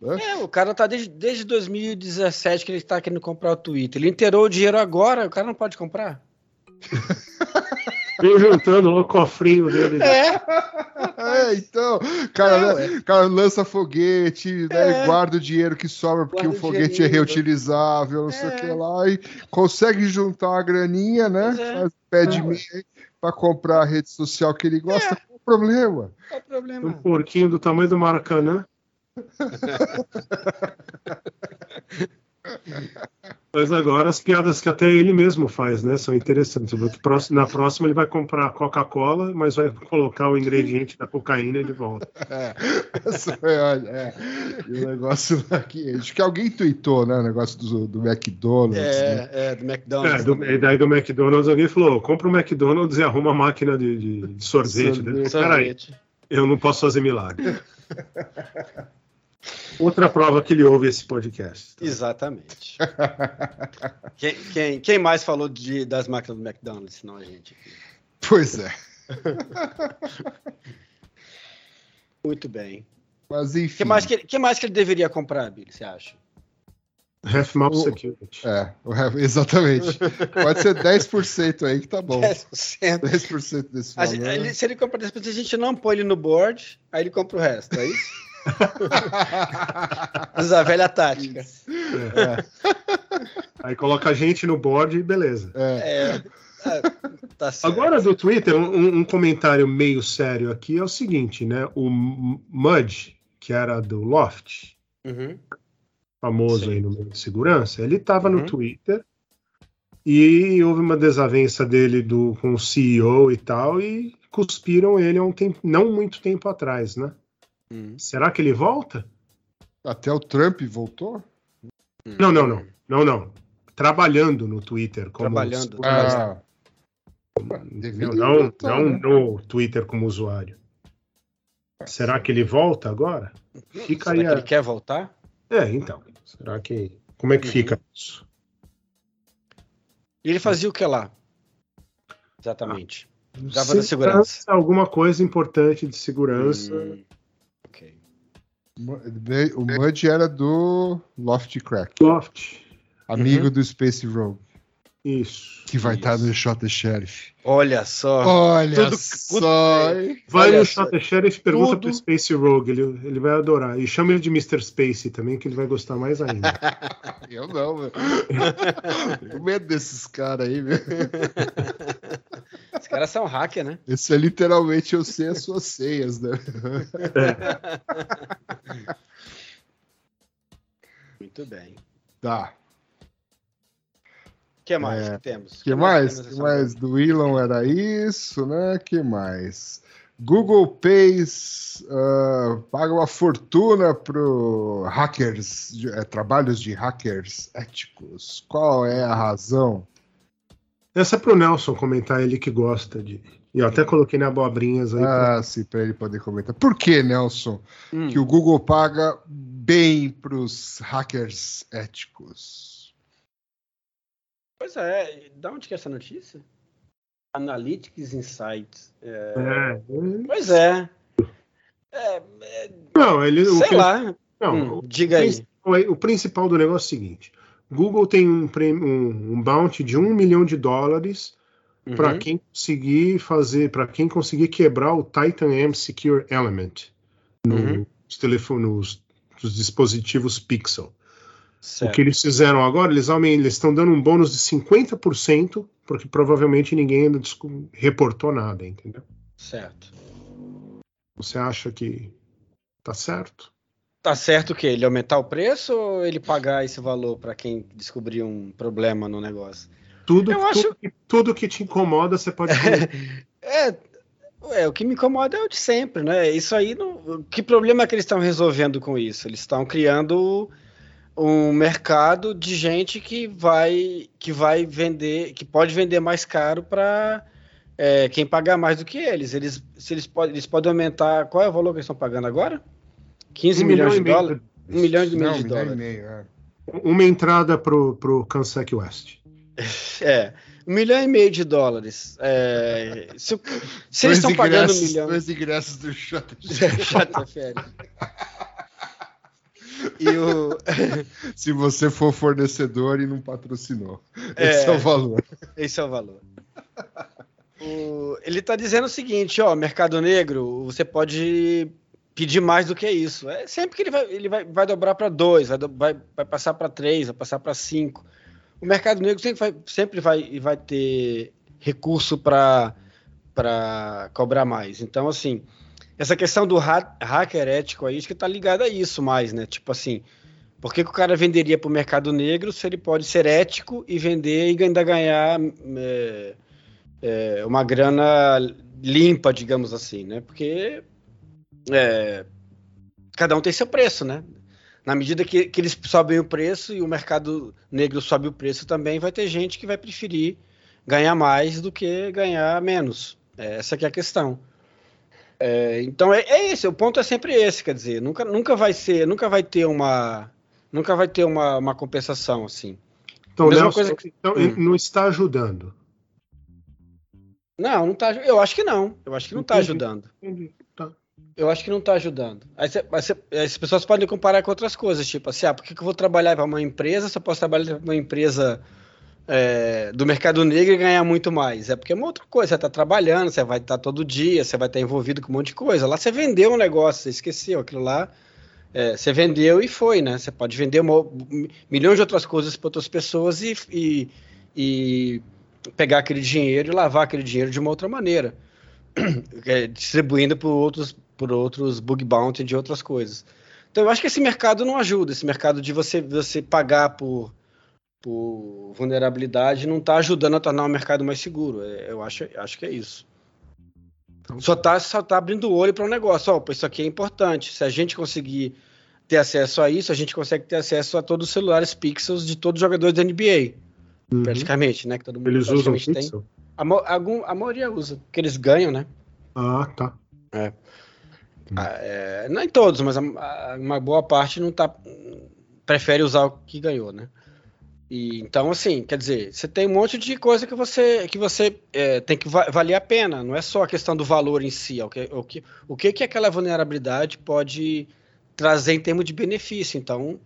É, o cara tá desde, desde 2017 que ele tá querendo comprar o Twitter. Ele inteirou o dinheiro agora, o cara não pode comprar. [LAUGHS] Vem juntando o cofrinho dele. É, É, então, cara, É, né, cara lança foguete, né, É. guarda o dinheiro que sobra porque Guarda o foguete é dinheirinho. reutilizável, não sei o É. que lá, e consegue juntar a graninha, né? É. Faz pé de mim para comprar a rede social que ele gosta, qual o problema? qual o Um problema? porquinho do tamanho do Maracanã. [LAUGHS] Mas agora as piadas que até ele mesmo faz, né? São interessantes. Na próxima ele vai comprar Coca-Cola, mas vai [LAUGHS] colocar o ingrediente da cocaína de volta. [LAUGHS] É, essa foi, olha, é. E o negócio [LAUGHS] aqui, acho que alguém tweetou, né? O negócio do, do McDonald's. né? É, é, do É, McDonald's. do, e daí do McDonald's alguém falou: compra o McDonald's e arruma a máquina de, de- de sorvete. Sorvete. Né? Peraí, Sorvete. eu não posso fazer milagre. Outra prova que ele ouve esse podcast. Exatamente. [LAUGHS] quem, quem, quem mais falou de, das máquinas do McDonald's, senão a gente? aqui? Pois é. [LAUGHS] Muito bem. Mas O enfim. que mais que, ele- que mais que ele deveria comprar, Billy, você acha? Half Mouth O- Security. É, o exatamente. Pode ser 10% aí que tá bom. 10%. 10% desse valor. gente- ele- se ele compra 10%, a gente não põe ele no board, aí ele compra o resto, é isso? [LAUGHS] [LAUGHS] Usa a velha tática. Aí coloca a gente no board e beleza. É, É, é, tá certo. Agora do Twitter, um, um comentário meio sério aqui é o seguinte, né? O Mudge, que era do Loft, Uhum. famoso Sim. aí no meio de segurança, ele estava Uhum. no Twitter e houve uma desavença dele do, com o CEO e tal, e cuspiram ele há um tempo, não muito tempo atrás, né? Uhum. Será que ele volta? até o Trump voltou? Não, não, não. Não, não. Trabalhando no Twitter como Trabalhando. Ah, deveria não, voltar, não né? no Twitter como usuário. Será que ele volta agora? Fica Será aí que a- ele quer voltar? É, então. Será que. Como é que Uhum. fica isso? Ele fazia o que lá? Exatamente. Dava Se- da segurança. Alguma coisa importante de segurança. Hum. O Mudge era do Loft Crack, Loft. amigo Uhum. do Space Rogue, Isso. que vai estar no Shot the Sheriff. Olha só. Olha Tudo- só? Vai Olha no Shot the Sheriff e pergunta tudo- pro Space Rogue. Ele, ele vai adorar. E chama ele de Mr. Space também, que ele vai gostar mais ainda. [LAUGHS] Eu não, meu. [LAUGHS] Tenho medo desses caras aí, meu. [LAUGHS] Os caras são hacker, né? Esse é literalmente eu sei as suas senhas, né? Muito bem. Tá. O que mais É, que temos? que mais? que mais? Do Elon era isso, né? que mais? Google Pays ah, paga uma fortuna pro hackers, de- eh, trabalhos de hackers éticos. Qual é a razão? Essa é pro Nelson comentar, ele que gosta de. E eu até coloquei na abobrinhas aí. pra- Ah, sim, para ele poder comentar. Por que, Nelson, Hum, que o Google paga bem pros hackers éticos? Pois é, da onde que é essa notícia? Analytics Insights. É, É. Pois é. É, Não, ele. o sei que lá. Não, Hum, o diga aí. principal aí- O principal do negócio é o seguinte: Google tem um, prêmio- um, um bounty de um milhão de dólares para Uhum, quem conseguir fazer, para quem conseguir quebrar o Titan M Secure Element Uhum. nos telefones, nos dispositivos Pixel. O certo. que eles fizeram agora, eles estão dando um bônus de 50%, porque provavelmente ninguém ainda reportou nada, entendeu? certo. Você acha que tá certo? Tá certo o quê? Ele aumentar o preço ou ele pagar esse valor para quem descobrir um problema no negócio? Tudo, Eu tudo, acho- que, tudo que te incomoda, você pode. [LAUGHS] É, é, o que me incomoda é o de sempre, né? Isso aí, não, que problema que eles estão resolvendo com isso? Eles estão criando um mercado de gente que vai que vai vender, que pode vender mais caro para quem pagar mais do que eles. Eles se eles podem eles podem aumentar. Qual é o valor que eles estão pagando agora? 15 Um milhões milhão de dólares? Um milhão e meio Não, de um e dólares. meio, é. Uma entrada pro, pro Kansas West. [LAUGHS] É, um milhão e meio de dólares. É, se, o- se eles estão pagando um milhão. Dois ingressos do férias. [LAUGHS] [LAUGHS] E o. Se você for fornecedor e não patrocinou. É. Esse é o valor. Esse é o valor. O- ele está dizendo o seguinte, ó, mercado negro, você pode pedir mais do que isso. É sempre que ele vai, ele vai, vai dobrar para dois, vai, vai, vai passar para três, vai passar para cinco. O mercado negro sempre vai, sempre vai, vai ter recurso para para cobrar mais. Então, assim, essa questão do ha- hacker ético aí, acho que está ligada a isso mais, né? Tipo assim, por que, que o cara venderia para o mercado negro se ele pode ser ético e vender e ainda ganhar é, é, uma grana limpa, digamos assim, né? Porque é, cada um tem seu preço, né? Na medida que, que eles sobem o preço e o mercado negro sobe o preço também, vai ter gente que vai preferir ganhar mais do que ganhar menos. É, Essa que é a questão. É, então é, é esse, o ponto é sempre esse, quer dizer, nunca, nunca vai ser, nunca vai ter uma, nunca vai ter uma, uma compensação assim. Então, Mesma Nelson, coisa que- então, Hum. não está ajudando. Não, não tá, eu acho que não, eu acho que não tá Entendi. ajudando. Entendi. Tá. Eu acho que não tá ajudando. Aí cê- mas cê- as pessoas podem comparar com outras coisas, tipo assim, ah, por que, que eu vou trabalhar para uma empresa se eu posso trabalhar para uma empresa é, do mercado negro e ganhar muito mais? É porque é uma outra coisa, você está trabalhando, você vai estar todo dia, você vai estar envolvido com um monte de coisa. Lá você vendeu um negócio, você esqueceu aquilo lá. é, você vendeu e foi, né? Você pode vender uma- milhões de outras coisas para outras pessoas e, e, e pegar aquele dinheiro e lavar aquele dinheiro de uma outra maneira [CLEARS THROAT] é, distribuindo por outros, por outros bug bounty de outras coisas. Então eu acho que esse mercado não ajuda, esse mercado de você, você pagar por, por vulnerabilidade não está ajudando a tornar o mercado mais seguro. É, eu acho, acho que é isso. Só está só tá abrindo o olho para um negócio. Ó, isso aqui é importante. Se a gente conseguir ter acesso a isso, a gente consegue ter acesso a todos os celulares pixels de todos os jogadores da NBA, Uhum. praticamente, né? Que todo mundo Eles usam tem. pixel? A, algum- a maioria usa, porque eles ganham, né? Ah, tá. Ah, é, não em todos, mas a- a- uma boa parte não tá. Prefere usar o que ganhou, né? E, então, assim, quer dizer, você tem um monte de coisa que você, que você é, tem que va- valer a pena. Não é só a questão do valor em si. é O que, o que, o que, que aquela vulnerabilidade pode trazer em termos de benefício. Então,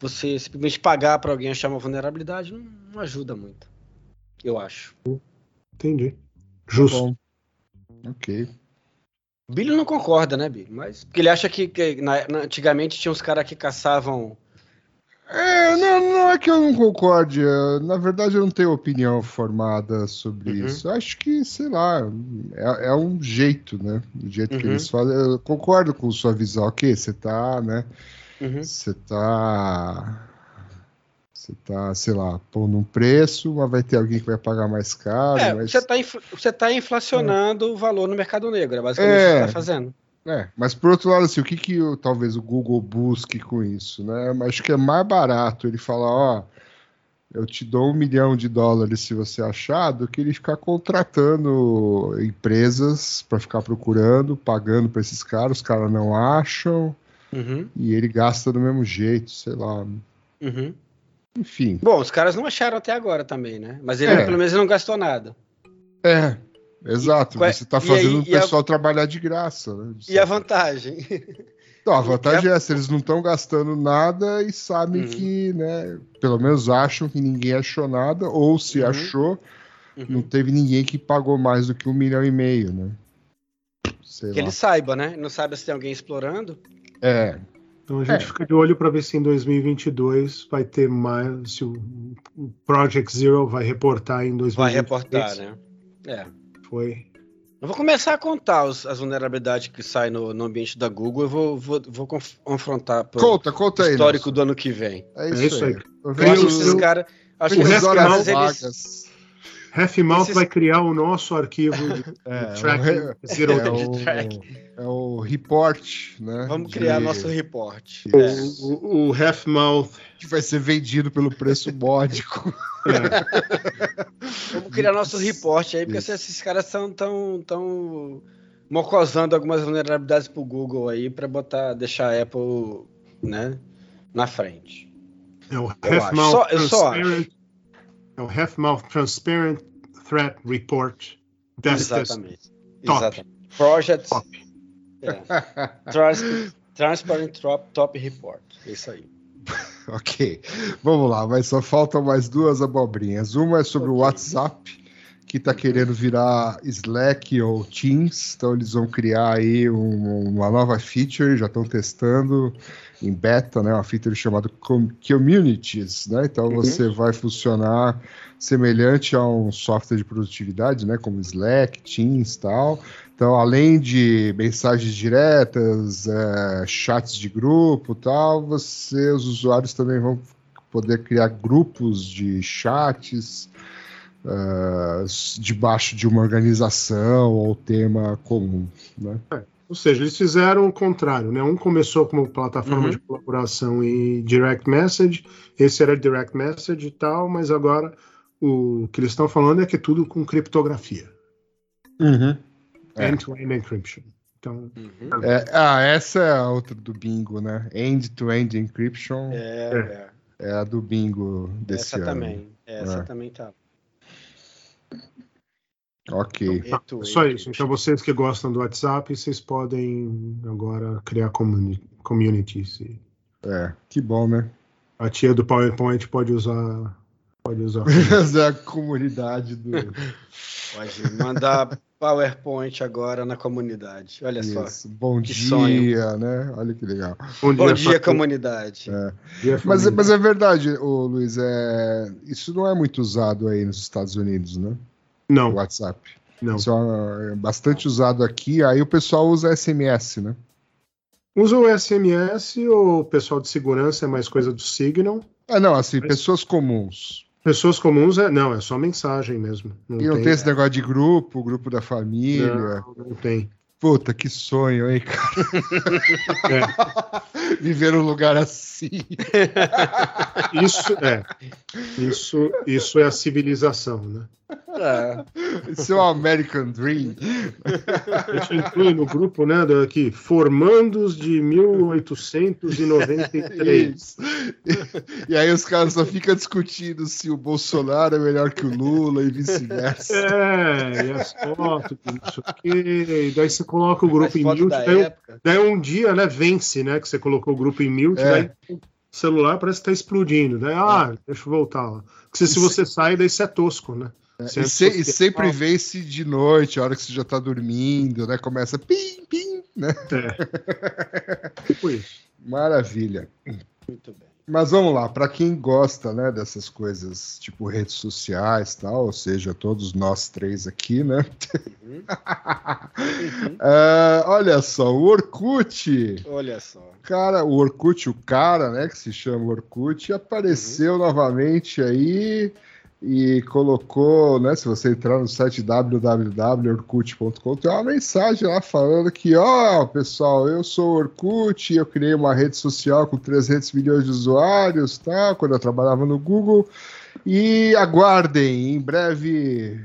você simplesmente pagar para alguém achar uma vulnerabilidade não, não ajuda muito. Eu acho. Entendi. Justo. Bom. Ok. Billy não concorda, né, Billy? Mas porque ele acha que, que na- antigamente tinha uns caras que caçavam. É, não, não é que eu não concorde. é, Na verdade, eu não tenho opinião formada sobre Uhum. isso. Eu acho que, sei lá, é, é um jeito, né? O jeito que Uhum. eles fazem. Eu concordo com sua visão. Ok, você tá, né? Uhum. Você tá. Você tá, sei lá, pondo um preço, mas vai ter alguém que vai pagar mais caro. É, mas... você está você tá inflacionando o valor no mercado negro, é basicamente É. o que você está fazendo. É, mas por outro lado, assim, o que, que o- talvez o Google busque com isso, né? Acho que é mais barato ele falar, ó, eu te dou um milhão de dólares se você achar, do que ele ficar contratando empresas para ficar procurando, pagando para esses caras, os caras não acham Uhum, e ele gasta do mesmo jeito, sei lá. uhum. Enfim, Bom, os caras não acharam até agora também, né? Mas ele É. pelo menos ele não gastou nada. é, exato. qual é- Você está e fazendo aí- o e a- pessoal trabalhar de graça, né? de E a vantagem? Não, a vantagem e é essa, eles não estão gastando nada e sabem Uhum. que, né, pelo menos acham que ninguém achou nada, ou se Uhum. achou, não Uhum. teve ninguém que pagou mais do que um milhão e meio, né? Sei Que lá. ele saiba, né? Não sabe se tem alguém explorando. É, Então a gente É. fica de olho para ver se em 2022 vai ter mais. Se o Project Zero vai reportar em 2022. Vai reportar, né? É. Foi. Eu vou começar a contar os- as vulnerabilidades que saem no, no ambiente da Google. Eu vou, vou, vou conf- confrontar pro conta, conta aí. histórico Nelson. do ano que vem. É É isso, isso aí. aí. Eu vendo acho que esses caras. Acho que esses caras. Half-Mouth Esses- vai criar o nosso arquivo de É, o re- Zero é Day. o, track. é o report, né? Vamos de- criar nosso report. O, É. o, o Half-Mouth. Que vai ser vendido pelo preço módico. [LAUGHS] Vamos criar nosso report aí, porque Isso. esses caras estão tão, tão mocosando algumas vulnerabilidades pro Google aí para botar, deixar a Apple, né, na frente. É o Half-Mouth acho. Só- eu só Transparent. É o Half-Mouth Transparent Threat Report. Bestest. Exatamente. Top. Exatamente. Project Top. é. Trans- Transparent Top, Top Report. É isso aí. [LAUGHS] Ok, vamos lá, mas só faltam mais duas abobrinhas. Uma é sobre o WhatsApp, que está querendo virar Slack ou Teams, então eles vão criar aí um- uma nova feature, já estão testando em beta, né, uma feature chamada Com- Communities, né, então você vai funcionar semelhante a um software de produtividade, né, como Slack, Teams e tal, então, além de mensagens diretas, é, chats de grupo e tal, você, os usuários também vão poder criar grupos de chats ah, debaixo de uma organização ou tema comum. Né? Ou seja, eles fizeram o contrário, né? Um começou como plataforma Uhum. de colaboração e direct message, esse era direct message e tal, mas agora o que eles estão falando é que é tudo com criptografia. É. End-to-end encryption. Então, Uhum. É, ah, essa é a outra do bingo, né? End-to-end encryption é, É, é. a do bingo desse Essa ano. também. Essa É. também tá. Ok. É só isso. Então, vocês que gostam do WhatsApp, vocês podem agora criar comuni communities. E É, que bom, né? A tia do PowerPoint pode usar. Pode usar. [LAUGHS] É a comunidade do. [LAUGHS] Pode mandar PowerPoint agora na comunidade. Olha só. Isso. Bom Que dia, sonho. né? Olha que legal. Bom Bom dia, fa- comunidade. É. dia, Mas, mas é verdade, ô, Luiz, é... isso não é muito usado aí nos Estados Unidos, né? Não, WhatsApp. não. Isso é bastante usado aqui, aí o pessoal usa SMS, né? Usa o SMS ou o pessoal de segurança é mais coisa do Signal. Ah, não, assim, Mas- pessoas comuns. Pessoas comuns é. Não, é só mensagem mesmo. Não E não tem, tem esse negócio de grupo, grupo da família. não, não tem. Puta, que sonho, hein, cara? É. [LAUGHS] Viver num lugar assim. Isso é. Isso, isso é a civilização, né? É. Isso é um American Dream. A gente inclui no grupo, né, daqui, formandos de 1893. Isso. E aí os caras só ficam discutindo se o Bolsonaro é melhor que o Lula e vice-versa. É, e as fotos, e não sei o quê. E daí você coloca o grupo em mute, da daí, época. daí um dia, né, vence, né, que você colocou o grupo em mute, É. daí o celular parece que tá explodindo. Daí, ah, deixa eu voltar lá. Porque se você sai, daí você é tosco, né? Você é E, se- e sempre vence de noite, a hora que você já tá dormindo, né? Começa pim, pim, né? [LAUGHS] Tipo isso. Maravilha. Muito bem. Mas vamos lá, para quem gosta, né, dessas coisas, tipo redes sociais, tal, ou seja, todos nós três aqui, né? Uhum. [LAUGHS] Ah, olha só, o Orkut. Olha só. Cara, o Orkut, o cara, né, que se chama Orkut, apareceu novamente aí e colocou, né, se você entrar no site www.orkut.com, tem uma mensagem lá falando que, ó, pessoal, eu sou o Orkut, eu criei uma rede social com 300 milhões de usuários, tá, quando eu trabalhava no Google, e aguardem, em breve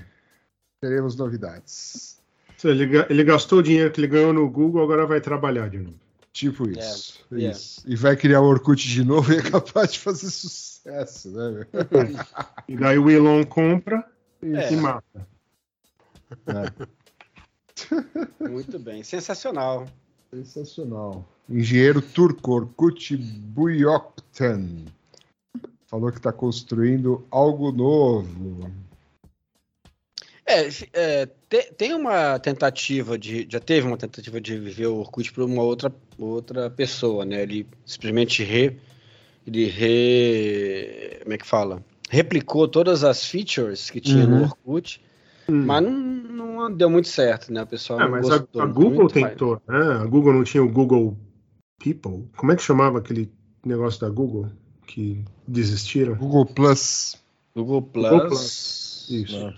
teremos novidades. Ele, ele gastou o dinheiro que ele ganhou no Google, agora vai trabalhar de novo. Tipo isso. É, isso. E vai criar o Orkut de novo e é capaz de fazer sucesso, né? meu? [LAUGHS] E daí o Elon compra e, É. e mata. [LAUGHS] Muito bem. Sensacional. Sensacional. Engenheiro turco Orkut Buyoktan falou que está construindo algo novo. É, é, te- tem uma tentativa de. Já teve uma tentativa de viver o Orkut para uma outra, outra pessoa, né? Ele simplesmente re. Ele re. Como é que fala? Replicou todas as features que tinha Uhum. no Orkut, Hum. mas não, não deu muito certo, né? O pessoal É, não mas a, gostou a Google muito, mas- tentou, né? A Google não tinha o Google People. Como é que chamava aquele negócio da Google que desistiram? Google Plus. Google Plus. Google Plus, isso.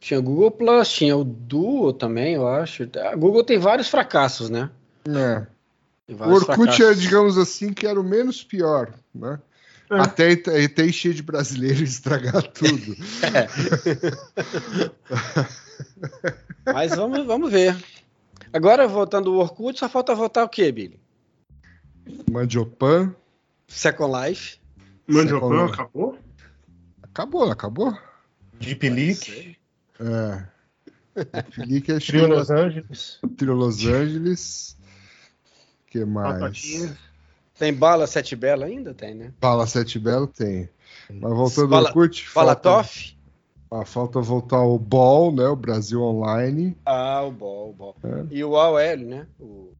Tinha Google Plus, tinha o Duo também, eu acho. A Google tem vários fracassos, né? É. O Orkut é, digamos assim, que era o menos pior, né? É. Até, até encher de brasileiro e estragar [LAUGHS] tudo. Mas vamos, vamos ver. Agora, voltando ao Orkut, só falta votar o quê, Billy? Mandiopan. Second Life. Mandiopan Second- acabou? Acabou, acabou? Deep Leak, É. Felipe é Trio Los Angeles. Trio Los Angeles. Que mais? Batatinha. Tem bala sete bela ainda? Tem, né? Fala Sete Belo tem. Mas voltando ao Orkut, Fala falta, Toff? ah, falta voltar o Ball, né? O Brasil Online. Ah, o bol, o bol. É. E o AOL, né? O...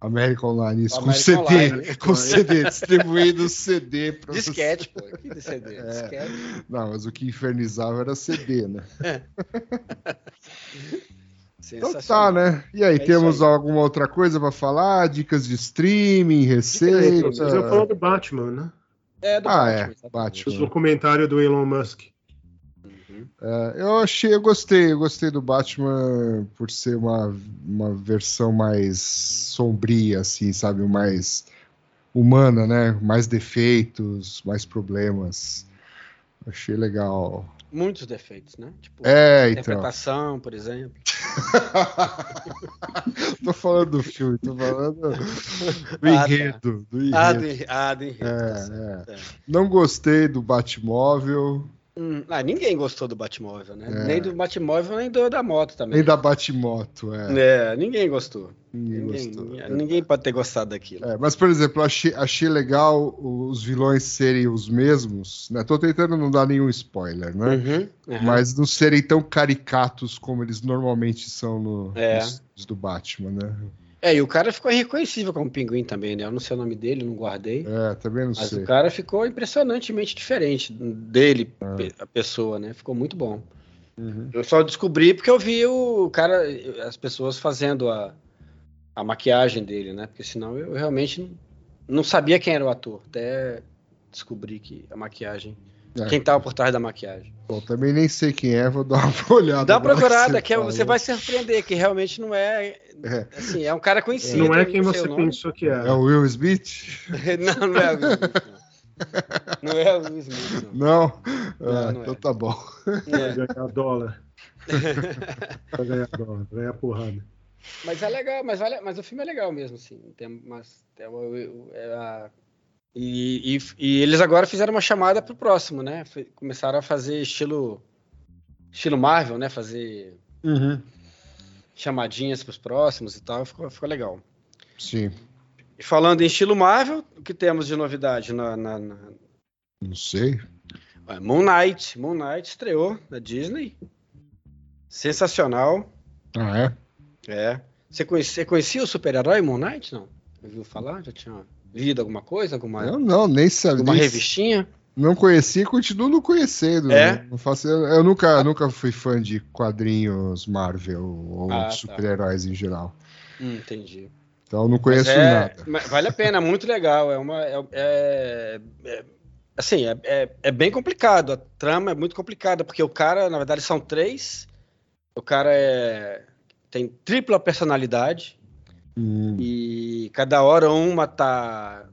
América Online, isso, com CD, Online, né? com CD, distribuindo CD pra você- Disquete, pô. Que de CD? É. Disquete. Não, mas o que infernizava era CD, né? [LAUGHS] Então tá, né? E aí, É temos aí. alguma outra coisa pra falar? Dicas de streaming, Vocês receita? iam falar do Batman, né? É do Ah, Batman, é. Batman. O documentário do Elon Musk. Uhum. É, eu achei, eu gostei, eu gostei do Batman por ser uma, uma versão mais sombria, assim, sabe? Mais humana, né? Mais defeitos, mais problemas. Achei legal. Muitos defeitos, né? Tipo, É, então. interpretação, por exemplo. [LAUGHS] tô falando do filme, tô falando do Ah, tá. enredo. Do enredo. Ah, do, ah, do enredo, tá certo, É, é. Não gostei do Batmóvel, Hum, ah, ninguém gostou do Batmóvel, né? É. Nem do Batmóvel, nem do da moto também. nem da Batmoto. É, É, ninguém gostou. ninguém Ninguém, gostou. ninguém, ninguém pode ter gostado daquilo. É, mas, por exemplo, achei, achei legal os vilões serem os mesmos. Né? Tô tentando não dar nenhum spoiler, né? Uhum, uhum. Mas não serem tão caricatos como eles normalmente são no, É. nos do Batman, né? É, e o cara ficou irreconhecível como pinguim também, né? Eu não sei o nome dele, não guardei. É, também não Mas sei. o cara ficou impressionantemente diferente dele, pe- a pessoa, né? Ficou muito bom. Uhum. Eu só descobri porque eu vi o cara, as pessoas fazendo a, a maquiagem dele, né? Porque senão eu realmente não, não sabia quem era o ator. Até descobri que a maquiagem. É. Quem tava por trás da maquiagem. Bom, também nem sei quem é, vou dar uma [LAUGHS] olhada. Dá uma procurada, que, é- falou. você vai se surpreender, que realmente não é. É. Assim, é um cara conhecido. Não é quem sei você pensou que É era. o Will Smith? [LAUGHS] não, não é o Will Smith. Não, [LAUGHS] Não é o Will Smith, não. Não? Não, Ah, não então é. tá bom. Vai É. ganhar dólar. Vai ganhar dólar, vai ganhar porrada. Mas é legal, mas, vale, mas o filme é legal mesmo, assim. Tem, mas, é, o- o- é a- e, e- e eles agora fizeram uma chamada pro próximo, né? Começaram a fazer estilo estilo Marvel, né? Fazer Uhum. chamadinhas pros próximos e tal. Ficou, ficou legal. Sim. E falando em estilo Marvel, o que temos de novidade na, na, na- Não sei. Moon Knight. Moon Knight estreou na Disney. Sensacional. Ah, é? É. Você conhecia, você conhecia o super-herói Moon Knight? Não? Ouviu falar? Já tinha lido alguma coisa? Alguma, Eu não, nem sabia. nem- revistinha? Não conhecia e continuo não conhecendo. É? Não faço, eu, nunca, nunca fui fã de quadrinhos Marvel ou Ah, tá. super-heróis em geral. Hum, entendi. Então não conheço é- nada. vale a pena, muito legal. É uma. É, é- é- assim, é, é, é bem complicado. A trama é muito complicada, porque o cara, na verdade, são três. O cara é, tem tripla personalidade. Hum, E cada hora uma tá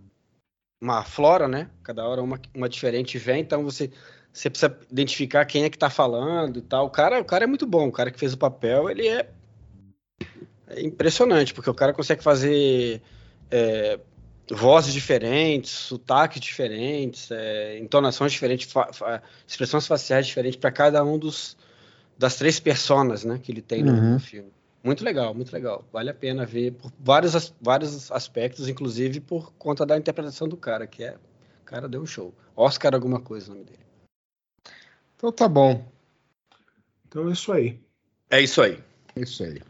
uma flora, né? Cada hora uma, uma diferente vem, então você, você precisa identificar quem é que tá falando e tal. O cara, o cara é muito bom, o cara que fez o papel, ele é, é impressionante, porque o cara consegue fazer é, vozes diferentes, sotaques diferentes, é, entonações diferentes, fa- fa- expressões faciais diferentes para cada um dos das três personas, né, que ele tem Uhum. no filme. Muito legal, muito legal. Vale a pena ver por vários, vários aspectos, inclusive por conta da interpretação do cara, que é. O cara deu um show. Oscar alguma coisa o nome dele. Então tá bom. Então é isso aí. É isso aí. É isso aí.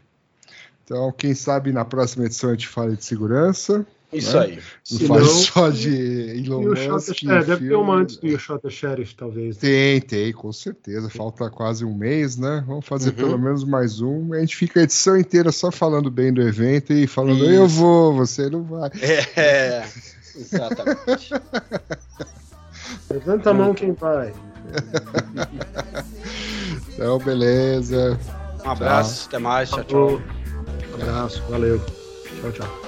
Então, quem sabe na próxima edição a gente fala de segurança. Isso Né? aí. Não Se faz não- só de Elon o Musk. Shot, é, deve ter uma antes do Shot Sheriff, talvez. né? Tem, tem, com certeza. Falta quase um mês, né? Vamos fazer Uhum. pelo menos mais um. A gente fica a edição inteira só falando bem do evento e falando, Isso. eu vou, você não vai. É, exatamente. [LAUGHS] Levanta a mão quem vai. Então, beleza. Um abraço, até mais, tchau, tchau. Falou. Abraço, valeu. Tchau, tchau.